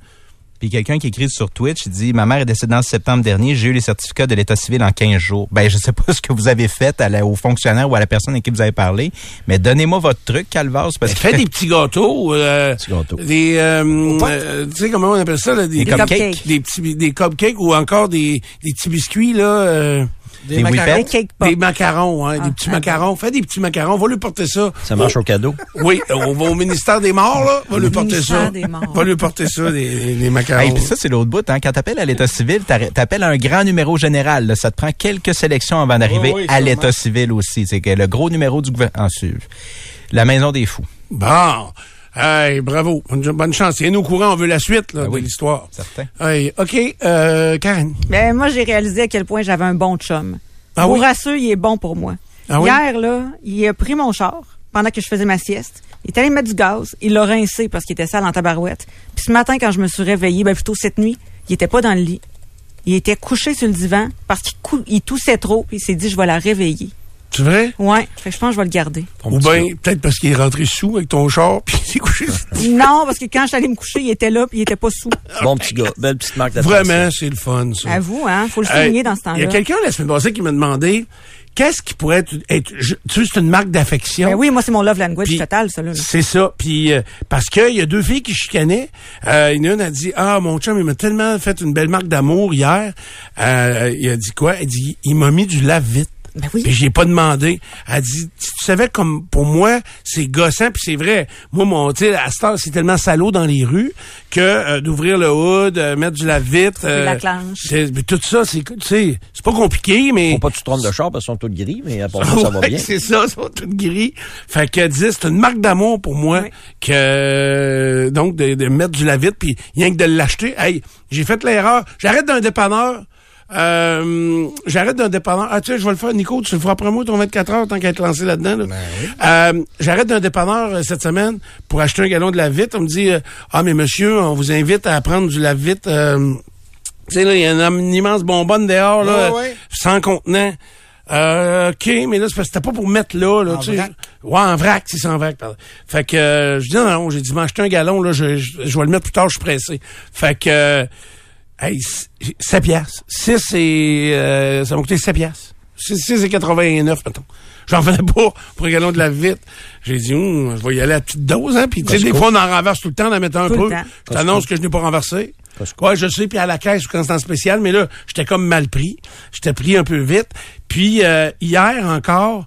Puis quelqu'un qui écrit sur Twitch, il dit Ma mère est décédée en septembre dernier, j'ai eu les certificats de l'état civil en 15 jours. Ben, je sais pas <laughs> ce que vous avez fait à la- au fonctionnaire ou à la personne à qui vous avez parlé, mais donnez-moi votre truc, Calvas, parce que. Fais des petits gâteaux. Euh, Petits gâteaux. Des, euh, euh, tu sais comment on appelle ça? Là, des, Des des cupcakes. Des petits des cupcakes ou encore des, des petits biscuits. là. Des, Des macarons. Des whippets. cake pop. des macarons, hein, Ah, des petits ah, macarons. Fais des petits macarons. Va lui porter ça. Ça marche au cadeau? Oui, on va au ministère des morts, là. Va lui porter ministère ça. des morts. Va lui porter ça, des, macarons. Hey, puis ça, c'est l'autre bout. Hein. Quand t'appelles à l'état civil, t'appelles à un grand numéro général. là. Ça te prend quelques sélections avant d'arriver Oui, oui, à l'état civil aussi. C'est que le gros numéro du gouvernement. La maison des fous. Bon. Hey, bravo. Bonne, chance. Tiens-nous au courant, on veut la suite là, Ah de oui. l'histoire. Certain. Hey, OK, euh, Karen. Ben, moi, j'ai réalisé à quel point j'avais un bon chum. Ah Pour oui? rassure, il est bon pour moi. Ah oui? Hier, là, il a pris mon char pendant que je faisais ma sieste. Il est allé mettre du gaz. Il l'a rincé parce qu'il était sale en tabarouette. Puis ce matin, quand je me suis réveillée, ben plutôt cette nuit, il était pas dans le lit. Il était couché sur le divan parce qu'il cou- il toussait trop. Puis il s'est dit, je vais la réveiller. C'est vrai? Ouais. Fait que je pense que je vais le garder. Ou bien, peut-être parce qu'il est rentré sous avec ton char, <laughs> puis il s'est couché. non, parce que quand je suis allée me coucher, il était là puis il était pas sous. <laughs> Bon petit gars. Belle petite marque d'attention. Vraiment, c'est le fun, ça. À vous, hein? Faut le souligner dans ce Il y a temps-là. quelqu'un la semaine passée qui m'a demandé qu'est-ce qui pourrait être. être- je- tu sais, c'est une marque d'affection. Ben oui, moi, c'est mon love language total, ça, là. C'est ça. Puis euh, parce qu'il y a deux filles qui chicanaient. Euh, une, une a dit Ah, mon chum, il m'a tellement fait une belle marque d'amour hier. Euh, il a dit quoi? Elle dit Il m'a mis du lave-vite. Ben oui. Puis j'ai pas demandé. Elle dit, tu tu savais comme pour moi, c'est gossant puis c'est vrai. Moi mon tu sais à cette heure, c'est tellement salaud dans les rues que euh, d'ouvrir le hood, euh, mettre du lave-vite, la clenche. c'est- mais tout ça c'est tu sais, c'est pas compliqué mais Faut pas que tu te trompes de char parce qu'ils sont tous gris, mais à part ça, <laughs> ça va Ouais, bien. c'est ça, ils sont tous gris. Fait qu'elle disait, c'est une marque d'amour pour moi Oui. que euh, donc de, de mettre du lave-vite puis rien que de l'acheter. Hey, j'ai fait l'erreur. J'arrête d'un dépanneur. Euh, j'arrête d'un dépanneur. Ah, tu sais, je vais le faire, Nico, tu le feras après moi ton 24 heures tant qu'à être lancé là-dedans. Là. Euh, j'arrête d'un dépanneur euh, cette semaine pour acheter un gallon de lave-vite. On me dit, euh, ah, mais monsieur, on vous invite à prendre du lave-vite. euh, tu sais, là, il y a une, immense bonbonne dehors, là, Ouais, ouais. sans contenant. Euh, OK, mais là, c'était pas pour mettre là, là, En tu sais. Ouais, en vrac, c'est en vrac, pardon. Fait que, euh, je dis non, non, j'ai dit, m'acheter un gallon, là, je, je, je vais le mettre plus tard, je suis pressé. Fait que, euh, hey, 7 piastres. 6 et, euh, ça m'a coûté 7 piastres. 6, et 89, mettons. J'en venais pas pour un gallon de la vite. J'ai dit, Hum, je vais y aller à petite dose, hein. Puis, tu sais, des fois, on en renverse tout le temps, en en mettant un Tout peu. Je t'annonce que je n'ai pas renversé. Costco. Ouais, je sais, puis à la caisse quand c'est en spécial, mais là, j'étais comme mal pris. J'étais pris un peu vite. Puis euh, hier encore,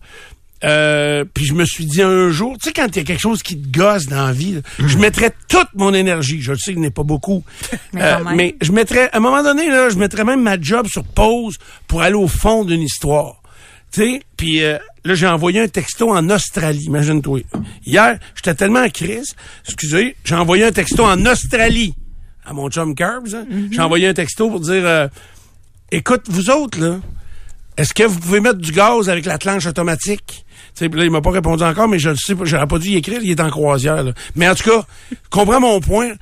euh, puis je me suis dit un jour, tu sais, quand il y a quelque chose qui te gosse dans la vie, là, je mettrais toute mon énergie. Je le sais qu'il n'est pas beaucoup. <laughs> Mais Euh, mais je mettrais, à un moment donné, là, je mettrais même ma job sur pause pour aller au fond d'une histoire. Tu sais, puis euh, là, j'ai envoyé un texto en Australie, imagine-toi. Hier, j'étais tellement en crise, excusez, j'ai envoyé un texto en Australie à mon chum Curbs. hein. J'ai envoyé un texto pour dire, euh, écoute, vous autres, là, est-ce que vous pouvez mettre du gaz avec la planche automatique? Tu sais, puis là, il m'a pas répondu encore, mais je le sais pas, j'aurais pas dû y écrire, il est en croisière. là. Mais en tout cas, comprends mon point.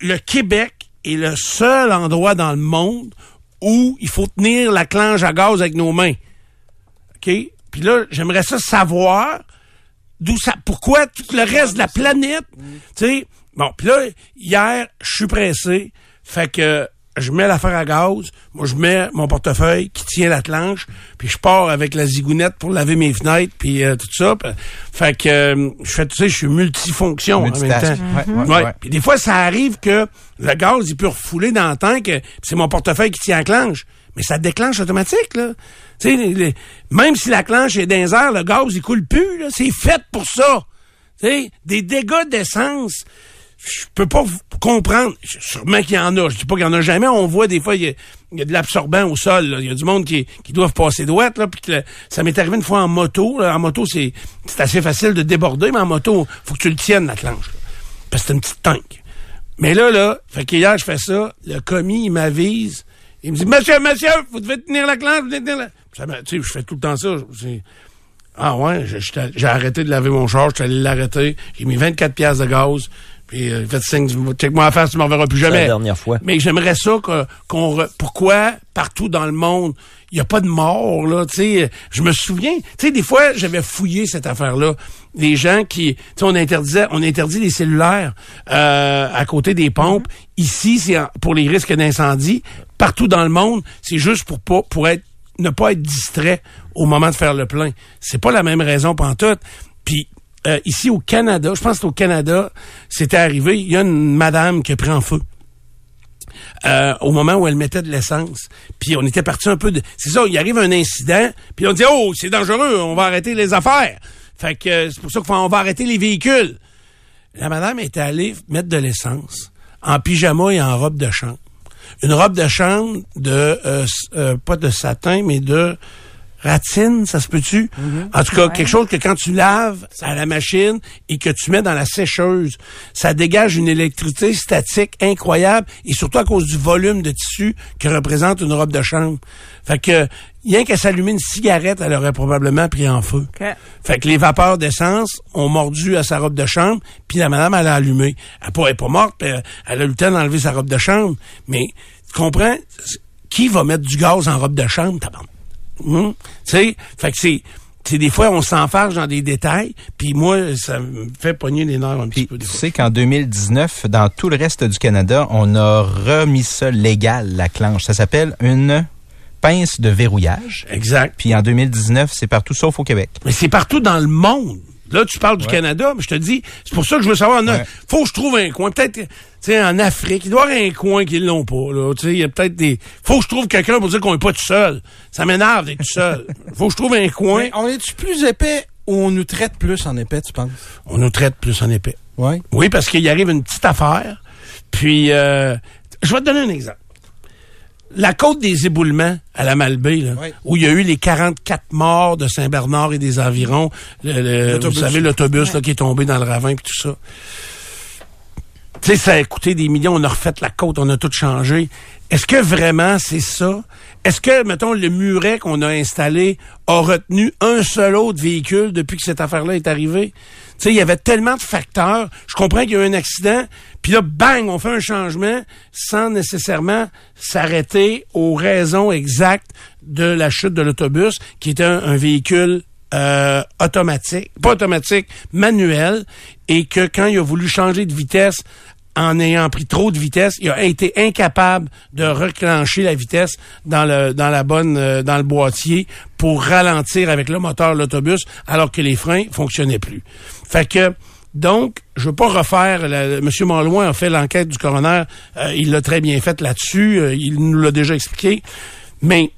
Le Québec est le seul endroit dans le monde où il faut tenir la clange à gaz avec nos mains. OK? Puis là, j'aimerais ça savoir d'où ça, pourquoi tout le reste de la planète, tu sais. Bon, puis là, hier, je suis pressé, fait que je mets l'affaire à gaz, moi je mets mon portefeuille qui tient la planche, puis je pars avec la zigounette pour laver mes fenêtres, puis euh, tout ça. Fait que euh, je fais tu sais, je suis multifonction en même Multitâche. temps. Ouais, ouais, Ouais. ouais. Puis des fois, ça arrive que le gaz, il peut refouler dans le tank, c'est mon portefeuille qui tient la clenche. Mais ça déclenche automatique, là. Tu sais, même si la clenche est dans les airs, le gaz, il coule plus, là. C'est fait pour ça. Tu sais, des dégâts d'essence. Je peux pas comprendre. Sûrement qu'il y en a. Je dis pas qu'il y en a jamais. On voit des fois, il y a, de l'absorbant au sol. Il y a du monde qui, qui doivent passer droite. Là, puis que ça m'est arrivé une fois en moto. là. En moto, c'est assez facile de déborder, mais en moto, faut que tu le tiennes, la clenche. là. Parce que c'est une petite tank. Mais là, là, fait qu'hier, je fais ça. Le commis, il m'avise. Il me dit, monsieur, monsieur, vous devez tenir la clenche. Vous devez tenir la... Ça tu sais, je fais tout le temps ça. Ah ouais, je- j'ai arrêté de laver mon char, j'étais allé l'arrêter. J'ai mis 24 pièces de gaz. Puis euh, fait signe, check-moi à faire, tu m'en verras plus C'est jamais. la dernière fois. Mais j'aimerais ça qu'on re- pourquoi partout dans le monde il y a pas de mort là, tu sais, je me souviens, tu sais des fois j'avais fouillé cette affaire là, les gens qui tu sais on interdisait on interdit les cellulaires euh, à côté des pompes. Ici c'est en- pour les risques d'incendie, partout dans le monde, c'est juste pour pas pour être ne pas être distrait au moment de faire le plein. C'est pas la même raison pantoute. Puis euh, ici au Canada, je pense que c'est au Canada, c'était arrivé, il y a une madame qui a pris en feu. Euh, au moment où elle mettait de l'essence. Puis on était parti un peu de... C'est ça, il arrive un incident, puis on dit « Oh, c'est dangereux, on va arrêter les affaires. » Fait que euh, c'est pour ça qu'on va arrêter les véhicules. La madame était allée mettre de l'essence en pyjama et en robe de chambre. Une robe de chambre de... euh, euh, pas de satin, mais de ratine, ça se peut-tu? En tout cas, quelque chose que quand tu laves à la machine et que tu mets dans la sécheuse, ça dégage une électricité statique incroyable et surtout à cause du volume de tissu que représente une robe de chambre. Fait que, rien qu'à s'allumer une cigarette, elle aurait probablement pris en feu. Fait que les vapeurs d'essence ont mordu à sa robe de chambre, puis la madame, elle a allumé. Elle n'est pas, elle est pas morte, puis elle a eu le temps d'enlever sa robe de chambre. Mais, tu comprends? Qui va mettre du gaz en robe de chambre, tabarnak? Hum? Tu sais, fait que c'est... c'est des fois, on s'enfarge dans des détails, puis moi, ça me fait pogner les nerfs un petit peu. Des tu sais qu'en 2019, dans tout le reste du Canada, on a remis ça légal, la clenche. Ça s'appelle une pince de verrouillage. Exact. Puis en 2019, c'est partout sauf au Québec. Mais c'est partout dans le monde. Là, tu parles du Canada, mais je te dis, c'est pour ça que je veux savoir. Ouais. Faut que je trouve un coin. Peut-être, tu sais, en Afrique, il doit y avoir un coin qui l'ont pas. Là, tu sais, il y a peut-être des. Faut que je trouve quelqu'un pour dire qu'on est pas tout seul. Ça m'énerve d'être tout seul. <laughs> Faut que je trouve un coin. Mais on est-tu plus épais ou on nous traite plus en épais, tu penses? On nous traite plus en épais. Oui. Oui, parce qu'il arrive une petite affaire. Puis, euh, je vais te donner un exemple. La côte des éboulements à la Malbaie, là, Oui. où il y a eu les 44 morts de Saint-Bernard et des environs, le- le- vous savez, l'autobus là, qui est tombé dans le ravin et tout ça. Tu sais, ça a coûté des millions, on a refait la côte, on a tout changé. Est-ce que vraiment c'est ça? Est-ce que, mettons, le muret qu'on a installé a retenu un seul autre véhicule depuis que cette affaire-là est arrivée? Sais, il y avait tellement de facteurs. Je comprends qu'il y a eu un accident, puis là, bang, on fait un changement sans nécessairement s'arrêter aux raisons exactes de la chute de l'autobus, qui était un, un véhicule euh, automatique, pas automatique, manuel, et que quand il a voulu changer de vitesse en ayant pris trop de vitesse, il a été incapable de reclencher la vitesse dans le dans la bonne euh, dans le boîtier pour ralentir avec le moteur l'autobus alors que les freins fonctionnaient plus. Fait que donc, je veux pas refaire. La, Monsieur a fait l'enquête du coroner. euh, il l'a très bien fait là-dessus. euh, il nous l'a déjà expliqué. Mais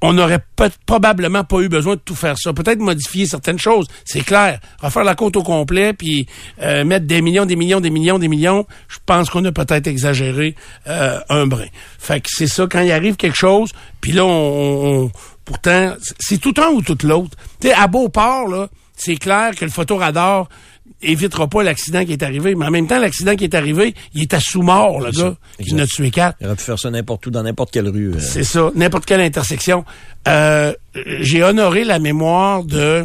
on n'aurait probablement pas eu besoin de tout faire ça. Peut-être modifier certaines choses, c'est clair. Refaire la côte au complet, puis euh, mettre des millions, des millions, des millions, des millions, je pense qu'on a peut-être exagéré euh, un brin. Fait que c'est ça, quand il arrive quelque chose, puis là, on, on- pourtant, c'est tout un ou tout l'autre. Tu sais, à Beauport, là, c'est clair que le photoradar évitera pas l'accident qui est arrivé, mais en même temps, l'accident qui est arrivé, il est à sous-mort, le gars, qui en a tué quatre. Il aurait pu faire ça n'importe où, dans n'importe quelle rue. euh. C'est ça, n'importe quelle intersection. Euh, j'ai honoré la mémoire de...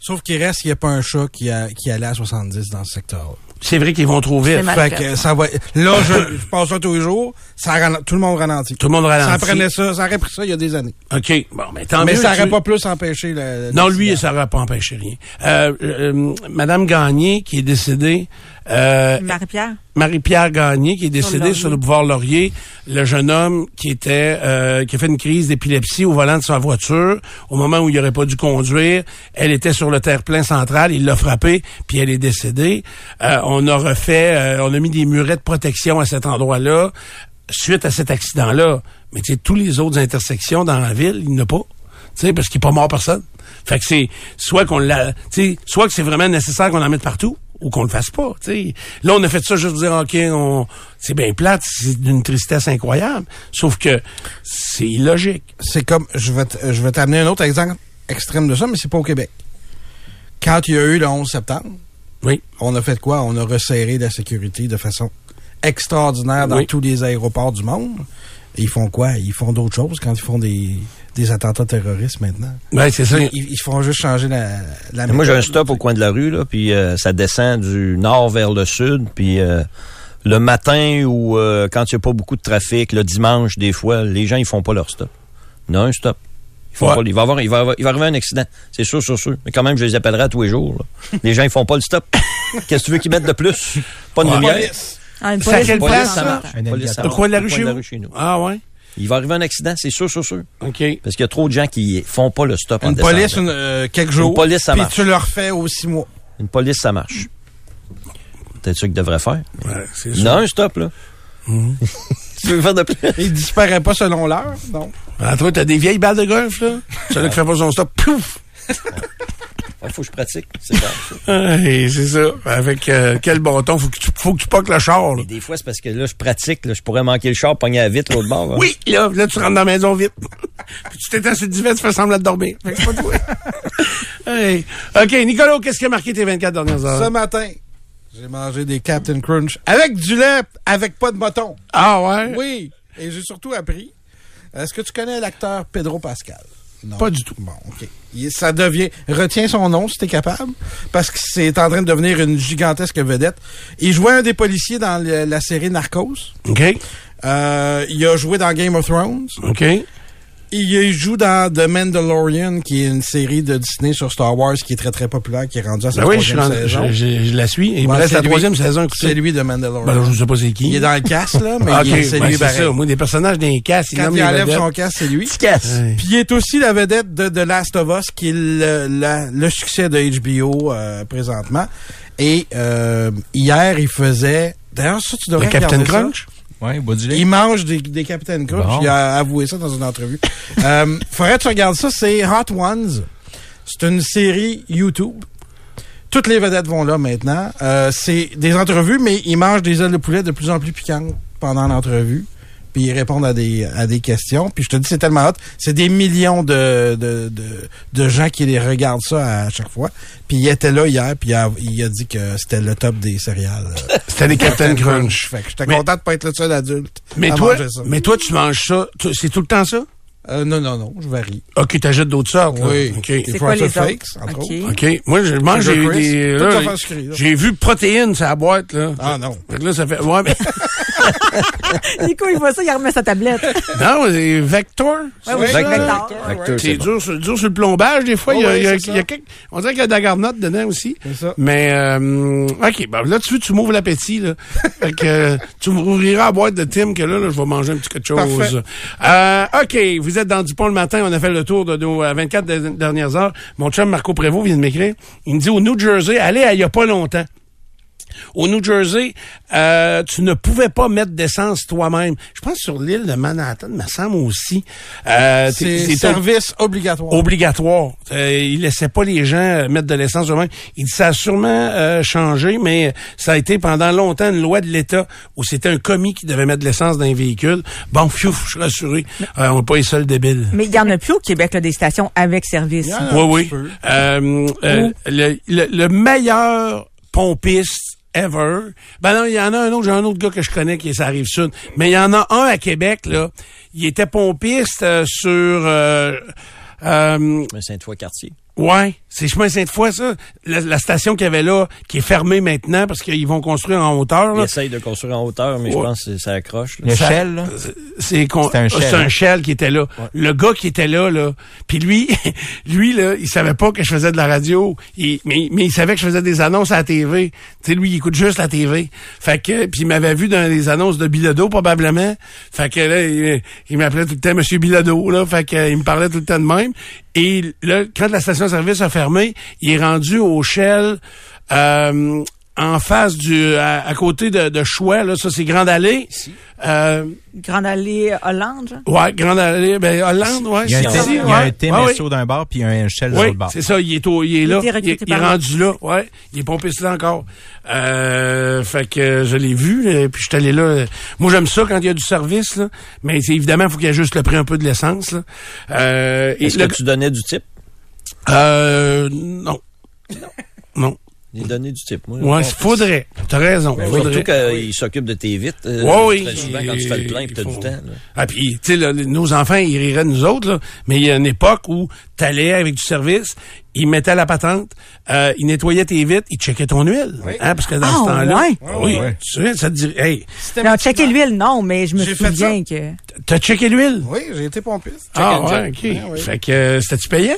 Sauf qu'il reste qu'il n'y a pas un chat qui, a, qui allait à 70 dans ce secteur. C'est vrai qu'ils vont trop vite. Fait fait. que ça va. Là, je, je passe ça tous les jours. Ça tout le monde ralentit. Tout le monde ralentit. Ça prenait ça, ça aurait pris ça il y a des années. OK. Bon, mais tant Mais mieux. ça tu- aurait pas plus empêché le. le Non, lui, ça n'aurait pas empêché rien. Euh, euh, Madame Gagné, qui est décédée, euh, Marie-Pierre? Marie-Pierre Gagné, qui est décédée sur le boulevard Laurier, le jeune homme qui était euh, qui a fait une crise d'épilepsie au volant de sa voiture au moment où il n'aurait pas dû conduire. Elle était sur le terre-plein central, il l'a frappé, puis elle est décédée. Euh, on a refait, euh, on a mis des murets de protection à cet endroit-là suite à cet accident-là. Mais tu sais, tous les autres intersections dans la ville, il n'y en a pas. Tu sais, parce qu'il n'est pas mort personne. Fait que c'est soit qu'on l'a, tu sais, soit que c'est vraiment nécessaire qu'on en mette partout ou qu'on le fasse pas. Là on a fait ça juste pour dire ok, on, c'est bien plate, c'est d'une tristesse incroyable. Sauf que c'est illogique. C'est comme, je vais, je vais t'amener un autre exemple extrême de ça, mais c'est pas au Québec. Quand il y a eu le 11 septembre, Oui. on a fait quoi? On a resserré la sécurité de façon extraordinaire dans Oui. tous les aéroports du monde. Ils font quoi? Ils font d'autres choses quand ils font des, des attentats terroristes maintenant. Ouais, c'est ça. Ils, ils font juste changer la, la Moi, j'ai un stop au coin de la rue, là, puis euh, ça descend du nord vers le sud, puis euh, le matin ou euh, quand il n'y a pas beaucoup de trafic, le dimanche, des fois, les gens, ils font pas leur stop. Non, un stop. Ils font Ouais. pas- il, va avoir, il, va avoir- il va arriver un accident. C'est sûr, sûr, sûr. Mais quand même, je les appellerai à tous les jours. là. <laughs> Les gens, ils font pas le stop. Qu'est-ce que tu veux qu'ils mettent de plus? Pas de Ouais. lumière. Ah, une police, quelle une place, ça? ça marche. Ça. Au coin de la rue chez nous. Ah ouais? Il va arriver un accident, c'est sûr, sûr, sûr. OK. Parce qu'il y a trop de gens qui font pas le stop en Une police, descendant. une, euh, quelques jours. police, ça Puis marche. tu le refais aux six mois. Une police, ça marche. Peut-être ça qu'ils devraient faire. Ouais, c'est sûr. Non, un stop, là. <laughs> tu veux faire de plus? Il disparaît pas selon l'heure, non? Ah, toi, t'as des vieilles balles de golf, là? Celui qui fait pas son stop, pouf! Il faut que je pratique. C'est ça. Ah, c'est ça. Avec euh, quel bâton? Faut que tu, faut que tu poques le char, là. Des fois, c'est parce que là, je pratique. Là, je pourrais manquer le char, pogner à vite l'autre bord. Oui, là, là, tu rentres dans la maison vite. Puis tu t'étends sur le divan, tu fais semblant de dormir. Fait que c'est pas toi. Hey. OK, Nicolas, qu'est-ce qui a marqué tes 24 dernières heures? Ce matin, j'ai mangé des Captain Crunch avec du lait, avec pas de bâton. Ah ouais? Oui. Et j'ai surtout appris. Est-ce que tu connais l'acteur Pedro Pascal? Non. Pas du tout. Bon, OK. Ça devient. Retiens son nom si t'es capable. Parce que c'est en train de devenir une gigantesque vedette. Il jouait un des policiers dans le- la série Narcos. OK. Euh, il a joué dans Game of Thrones. OK. Il joue dans The Mandalorian, qui est une série de Disney sur Star Wars qui est très très populaire, qui est rendue à sa Ben oui, je, suis saison. je, je- je la suis. Il me Ouais, reste la lui. troisième saison. C'est lui de Mandalorian. Ben, je sais pas c'est qui. Il est dans le casque, là, mais <laughs> il OK, est- c'est ben, lui c'est ça. Moi, des personnages d'un casse, ils Quand il les enlève vedettes. son casque, c'est lui. Casse. Ouais. Puis il est aussi la vedette de The Last of Us, qui est le, la- le succès de HBO euh, présentement. Et euh, hier, il faisait... D'ailleurs, ça, tu devrais Le Captain ça. Ouais, bois du lait. Il mange des, des Captain Crunch. Bon. Il a avoué ça dans une entrevue. <laughs> euh, faudrait que tu regardes ça. C'est Hot Ones. C'est une série YouTube. Toutes les vedettes vont là maintenant. Euh, c'est des entrevues, mais ils mangent des ailes de poulet de plus en plus piquantes pendant l'entrevue. Puis ils répondent à des, à des questions. Puis je te dis, c'est tellement hot. C'est des millions de, de, de, de gens qui les regardent ça à chaque fois. Puis il était là hier, puis il a, il a dit que c'était le top des céréales. <laughs> C'était des Captain Crunch. Fait que j'étais Mais- content de pas être le seul adulte. Mais à toi, manger ça. mais toi, tu manges ça. tu- C'est tout le temps ça? Euh, non, non, non, je varie. OK, t'achètes d'autres sortes. là. Oui. OK. Des C'est quoi les? Fakes, entre OK. autres. OK. Moi, je mange j'ai des. J'ai vu protéines sur la boîte, là. Ah non. Fait que là, ça fait. Ouais, mais. <laughs> <laughs> Nico, il voit ça, il remet sa tablette. non, c'est Vector. c'est oui? Vector. Vector, C'est bon. dur, sur- dur sur le plombage, des fois. Oh il y a, oui, il y a- c'est il y a ça. quelques- on dirait qu'il y a de la garnotte dedans aussi. C'est ça. Mais, euh, OK, ben là, tu veux, tu m'ouvres l'appétit, là. <laughs> fait que euh, tu m'ouvriras la boîte de Tim, que là, là, je vais manger un petit quelque chose. Parfait. Euh, OK, vous êtes dans Dupont le matin. On a fait le tour de nos euh, 24 de- dernières heures. Mon chum Marco Prévost vient de m'écrire. Il me dit, au New Jersey, allez il y a pas longtemps. Au New Jersey, euh, tu ne pouvais pas mettre d'essence toi-même. Je pense sur l'île de Manhattan, me semble aussi. Euh, C'est service obligatoire. obligatoire. Euh, il laissait pas les gens mettre de l'essence eux-mêmes. Il dit ça a sûrement euh, changé, mais ça a été pendant longtemps une loi de l'État où c'était un commis qui devait mettre de l'essence dans les véhicules. Bon, pfiouf, je suis rassuré. Euh, on n'est pas les seuls débiles. Mais il n'y en a plus au Québec, là, des stations avec service. Y un Oui, oui. Euh, euh, le, le, le meilleur pompiste ever. Ben non, il y en a un autre, j'ai un autre gars que je connais qui est ça rive sud. Mais il y en a un à Québec, là. Il était pompiste euh, sur euh, euh, Mais Sainte-Foy-Quartier. Ouais, c'est chemin Sainte-Foy, ça. La, la station qu'il y avait là, qui est fermée maintenant parce qu'ils vont construire en hauteur. Il Là. essaye de construire en hauteur, mais je pense que ça accroche. là. Le Ça- Shell, là? C'est un Shell, c'est un hein? Shell qui était là. Le gars qui était là, là, puis lui, <laughs> lui là, il savait pas que je faisais de la radio, Il- mais, mais il savait que je faisais des annonces à la TV. Tu sais, lui, il écoute juste la TV. Fait que, puis il m'avait vu dans les annonces de Bilodeau probablement. Fait que là, il, il m'appelait tout le temps Monsieur Bilodeau, là. Fait que, il me parlait tout le temps de même. Et là, quand la station-service a fermé, il est rendu au Shell. Euh, en face du à, à côté de, de Choix là ça c'est Grande Allée euh, Grande Allée Hollande, genre? Ouais, Grande Allée, ben Hollande, ouais. Il y a un, ici, il y a un Ouais, d'un bar puis un Shell de l'autre bar. c'est ça, il est, au, il est là. Il, est- il rendu là, ouais. Il est pompiste là encore. Euh, fait que je l'ai vu, là, puis je suis allé là. Moi, j'aime ça quand il y a du service, là. Mais c'est évidemment, il faut qu'il y ait juste le prix un peu de l'essence, là. Euh, et Est-ce le- que tu donnais du type? euh, non. Non. Il donnait du type. Moi, Ouais, faudrait. T'as raison. Ben, faudrait. Surtout qu'il s'occupe de tes vites. euh, Ouais, oui. très souvent, quand tu fais le plein et tu as Ils du temps. là. Ah, puis, tu sais, là, nos enfants, ils riraient de nous autres, là. Mais il y a une époque où t'allais avec du service, ils mettaient la patente, euh, ils nettoyaient tes vitres, ils checkaient ton huile. Hein, parce que dans Ah, ce temps-là. ouais? Oui, tu souviens, ça te dit, hey, Non, checker l'huile, non, mais je me souviens que. t'as checké l'huile? Oui, j'ai été pompiste. Ah, Check ouais, check. ok. Ah, oui. Fait que, euh, c'était-tu payant?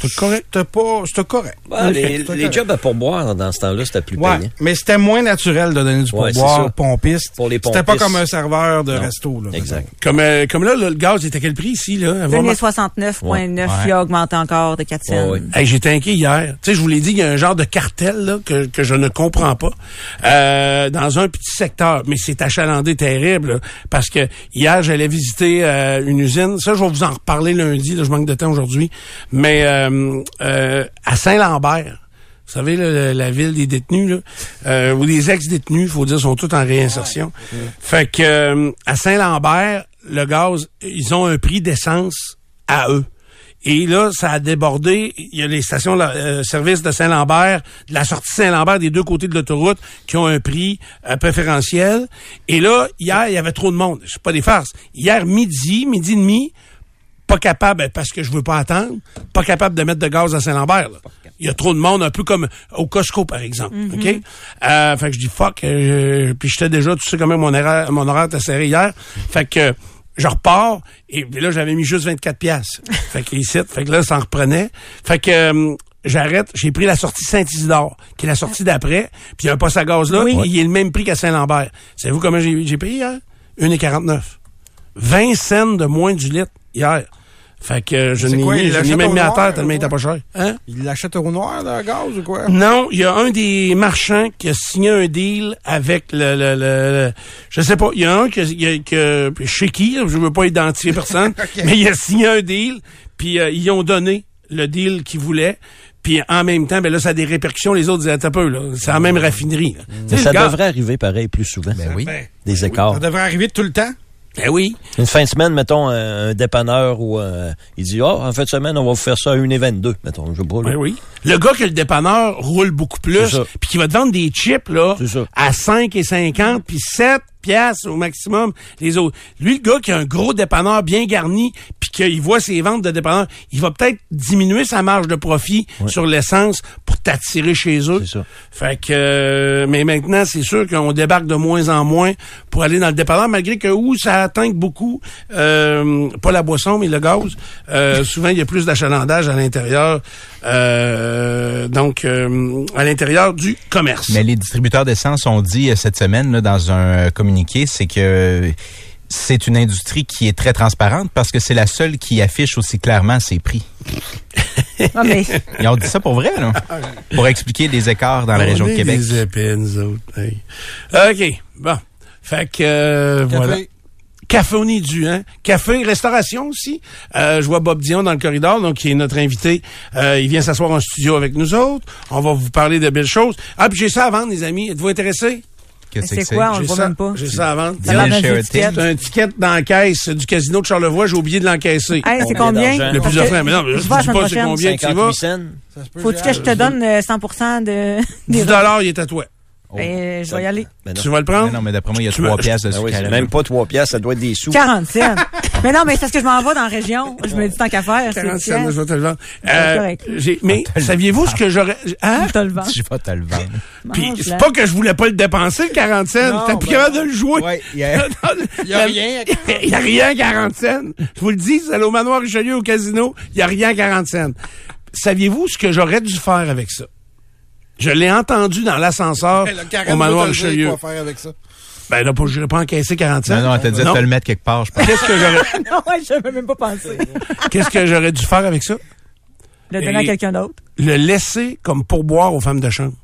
C'était correct. C'était pas, c'était correct. Ouais, les, C'était les correct. jobs à pourboire dans ce temps-là, c'était plus Ouais, payant. mais c'était moins naturel de donner du pourboire ça. pompiste. Pour les C'était pas pompistes. comme un serveur de Non. resto. Là, Exact. Comme, euh, comme là, là, le gaz, il était à quel prix ici, là? Avant- 2,69,9, il a augmenté encore de 4 cents. Ouais, ouais. Hey, j'étais inquiet hier. Tu sais, je vous l'ai dit, il y a un genre de cartel là, que, que je ne comprends pas euh, dans un petit secteur. Mais c'est achalandé terrible là, parce que hier, j'allais visiter euh, une usine. Ça, je vais vous en reparler lundi. Là, je manque de temps aujourd'hui. Mais euh, à Saint-Lambert, vous savez, là, la, ville des détenus, là, euh, ou des ex-détenus, faut dire, sont tous en réinsertion. Fait que euh, à Saint-Lambert, le gaz, ils ont un prix d'essence à eux. Et là, ça a débordé. Il y a les stations euh, service de Saint-Lambert, de la sortie Saint-Lambert des deux côtés de l'autoroute qui ont un prix euh, préférentiel. Et là, hier, il y avait trop de monde. C'est pas des farces. Hier, midi, midi et demi, pas capable, ben, parce que je veux pas attendre, pas capable de mettre de gaz à Saint-Lambert. là. Il y a trop de monde, un peu comme au Costco, par exemple. OK? Euh, fait que je dis fuck. euh, puis j'étais déjà, tu sais comment mon horaire, mon horaire était serré hier. Fait que je repars et là, j'avais mis juste 24 pièces. <laughs> fait que ici, fait que là, ça en reprenait. Fait que euh, j'arrête, j'ai pris la sortie Saint-Isidore, qui est la sortie d'après, puis il y a un poste à gaz là, et il est le même prix qu'à Saint-Lambert. Savez-vous comment j'ai j'ai payé hier? 1,49. 20 cents de moins du litre hier. Fait que je n'ai même mis à terre tellement il était pas cher. Hein? Il l'achète au noir, le gaz, ou quoi? Non, il y a un des marchands qui a signé un deal avec le, le, le- le- je sais pas, il y a un qui, a- qui a- qui a- chez qui, je veux pas identifier personne, <laughs> mais il a signé un deal, puis euh, ils ont donné le deal qu'ils voulaient. Puis en même temps, ben là, ça a des répercussions. Les autres disaient, un peu, là. C'est la même raffinerie. là. Mais le ça gars- devrait arriver pareil plus souvent. Ben oui. Ben, Des écarts. Ça devrait arriver tout le temps. Ben oui. Une fin de semaine, mettons, un, un dépanneur où euh, il dit, oh, en fin de semaine, on va vous faire ça à 1,22. Mettons, je sais pas. là. Ben oui. Le gars que le dépanneur roule beaucoup plus, puis qui va te vendre des chips là à 5 et 50 puis 7 piastres au maximum les autres. Lui le gars qui a un gros dépanneur bien garni puis qu'il voit ses ventes de dépanneur, il va peut-être diminuer sa marge de profit sur l'essence pour t'attirer chez eux. C'est ça. Fait que euh, mais maintenant c'est sûr qu'on débarque de moins en moins pour aller dans le dépanneur malgré que où ça atteint beaucoup euh, pas la boisson mais le gaz. Euh, <laughs> souvent il y a plus d'achalandage à l'intérieur donc à l'intérieur du commerce. Mais les distributeurs d'essence ont dit cette semaine là, dans un euh, c'est que euh, c'est une industrie qui est très transparente parce que c'est la seule qui affiche aussi clairement ses prix. Ah, mais Ils ont dit ça pour vrai, là, pour expliquer les écarts dans la On région de est Québec. Des épais, nous autres. Hey. OK. Bon. Fait que euh, Café. voilà. Café au nid du, hein? Café, restauration aussi. Euh, je vois Bob Dion dans le corridor, donc qui est notre invité. Euh, il vient s'asseoir en studio avec nous autres. On va vous parler de belles choses. Ah, puis j'ai ça à vendre, les amis. Êtes-vous intéressés? Qu'est-ce que c'est quoi? On le voit ça- même pas. J'ai ça à vendre. Ça a de. C'est un ticket dans la caisse du casino de Charlevoix. J'ai oublié de l'encaisser. Hey, c'est Combien? Le plus offrant. Mais non, mais je la semaine pas c'est combien que tu 58 vas. cents. Ça se peut, Faut-tu que je te donne euh, 100 de... des 10 dollars, il est à toi. Ben, je vais y aller. Ben. Tu vas le prendre? Mais non, mais d'après moi, il y a trois piastres de Ah oui, sucre c'est la même pas 3 piastres, ça doit être des sous. 40 cents. <laughs> mais non, mais c'est parce que je m'en vais dans la région. Je me dis tant qu'à faire. c'est 40 tiens. cents, je vais te le vendre. Euh, mais saviez-vous ce que j'aurais... Hein? Je te le vends. <laughs> Je vais te le vendre. Puis c'est pas que je voulais pas le dépenser, le 40 cents. T'as plus ben- capable de le jouer. Ouais, il y a- <laughs> Il y a rien. Il y a rien à 40 cents. Je vous le dis, c'est allé au manoir Richelieu au casino, il y a rien à 40 cents. Saviez-vous ce que j'aurais dû faire avec ça? Je l'ai entendu dans l'ascenseur au manoir Richelieu. Quoi faire avec ça? Ben là, je n'aurais pas encaissé 40 cents. Non, non, elle t'a dit de te le mettre quelque part, je pense. Qu'est-ce que j'aurais, <laughs> non, n'avais même pas pensé. <laughs> qu'est-ce que j'aurais dû faire avec ça? Le donner à quelqu'un d'autre. Le laisser comme pourboire aux femmes de chambre.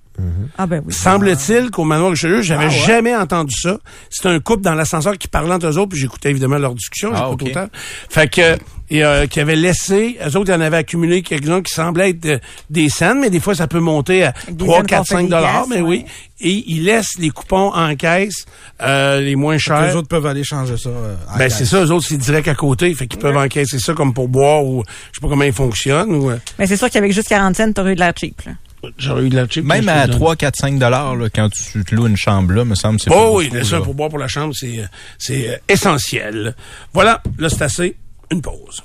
Ah, ben oui. Semble-t-il qu'au manoir Richelieu, j'avais jamais entendu ça. C'était un couple dans l'ascenseur qui parlait entre eux autres, puis j'écoutais évidemment leur discussion, Ah, j'écoute ok. autant. Fait que, et, euh, qui avait laissé, eux autres, ils en avaient accumulé quelques-uns qui semblaient être euh, des cents, mais des fois, ça peut monter à Des 3, cents 4, qu'on fait 5 des dollars, mais oui. Et ils laissent les coupons en caisse, euh, les moins Les chers. autres peuvent aller changer ça. euh, en Ben, c'est ça, eux autres, c'est direct à côté. Fait qu'ils peuvent encaisser ça comme pour boire ou, je sais pas comment ils fonctionnent ou, euh, Mais c'est sûr qu'avec juste 40 cents, t'aurais eu de l'air cheap, là. j'aurais eu de la chip. Même à te donne. 3, 4, 5 dollars, là, quand tu te loues une chambre là, me semble, c'est pas Oh oui, là. un pourboire pour la chambre, c'est, c'est essentiel. Voilà, là, c'est assez. Une pause.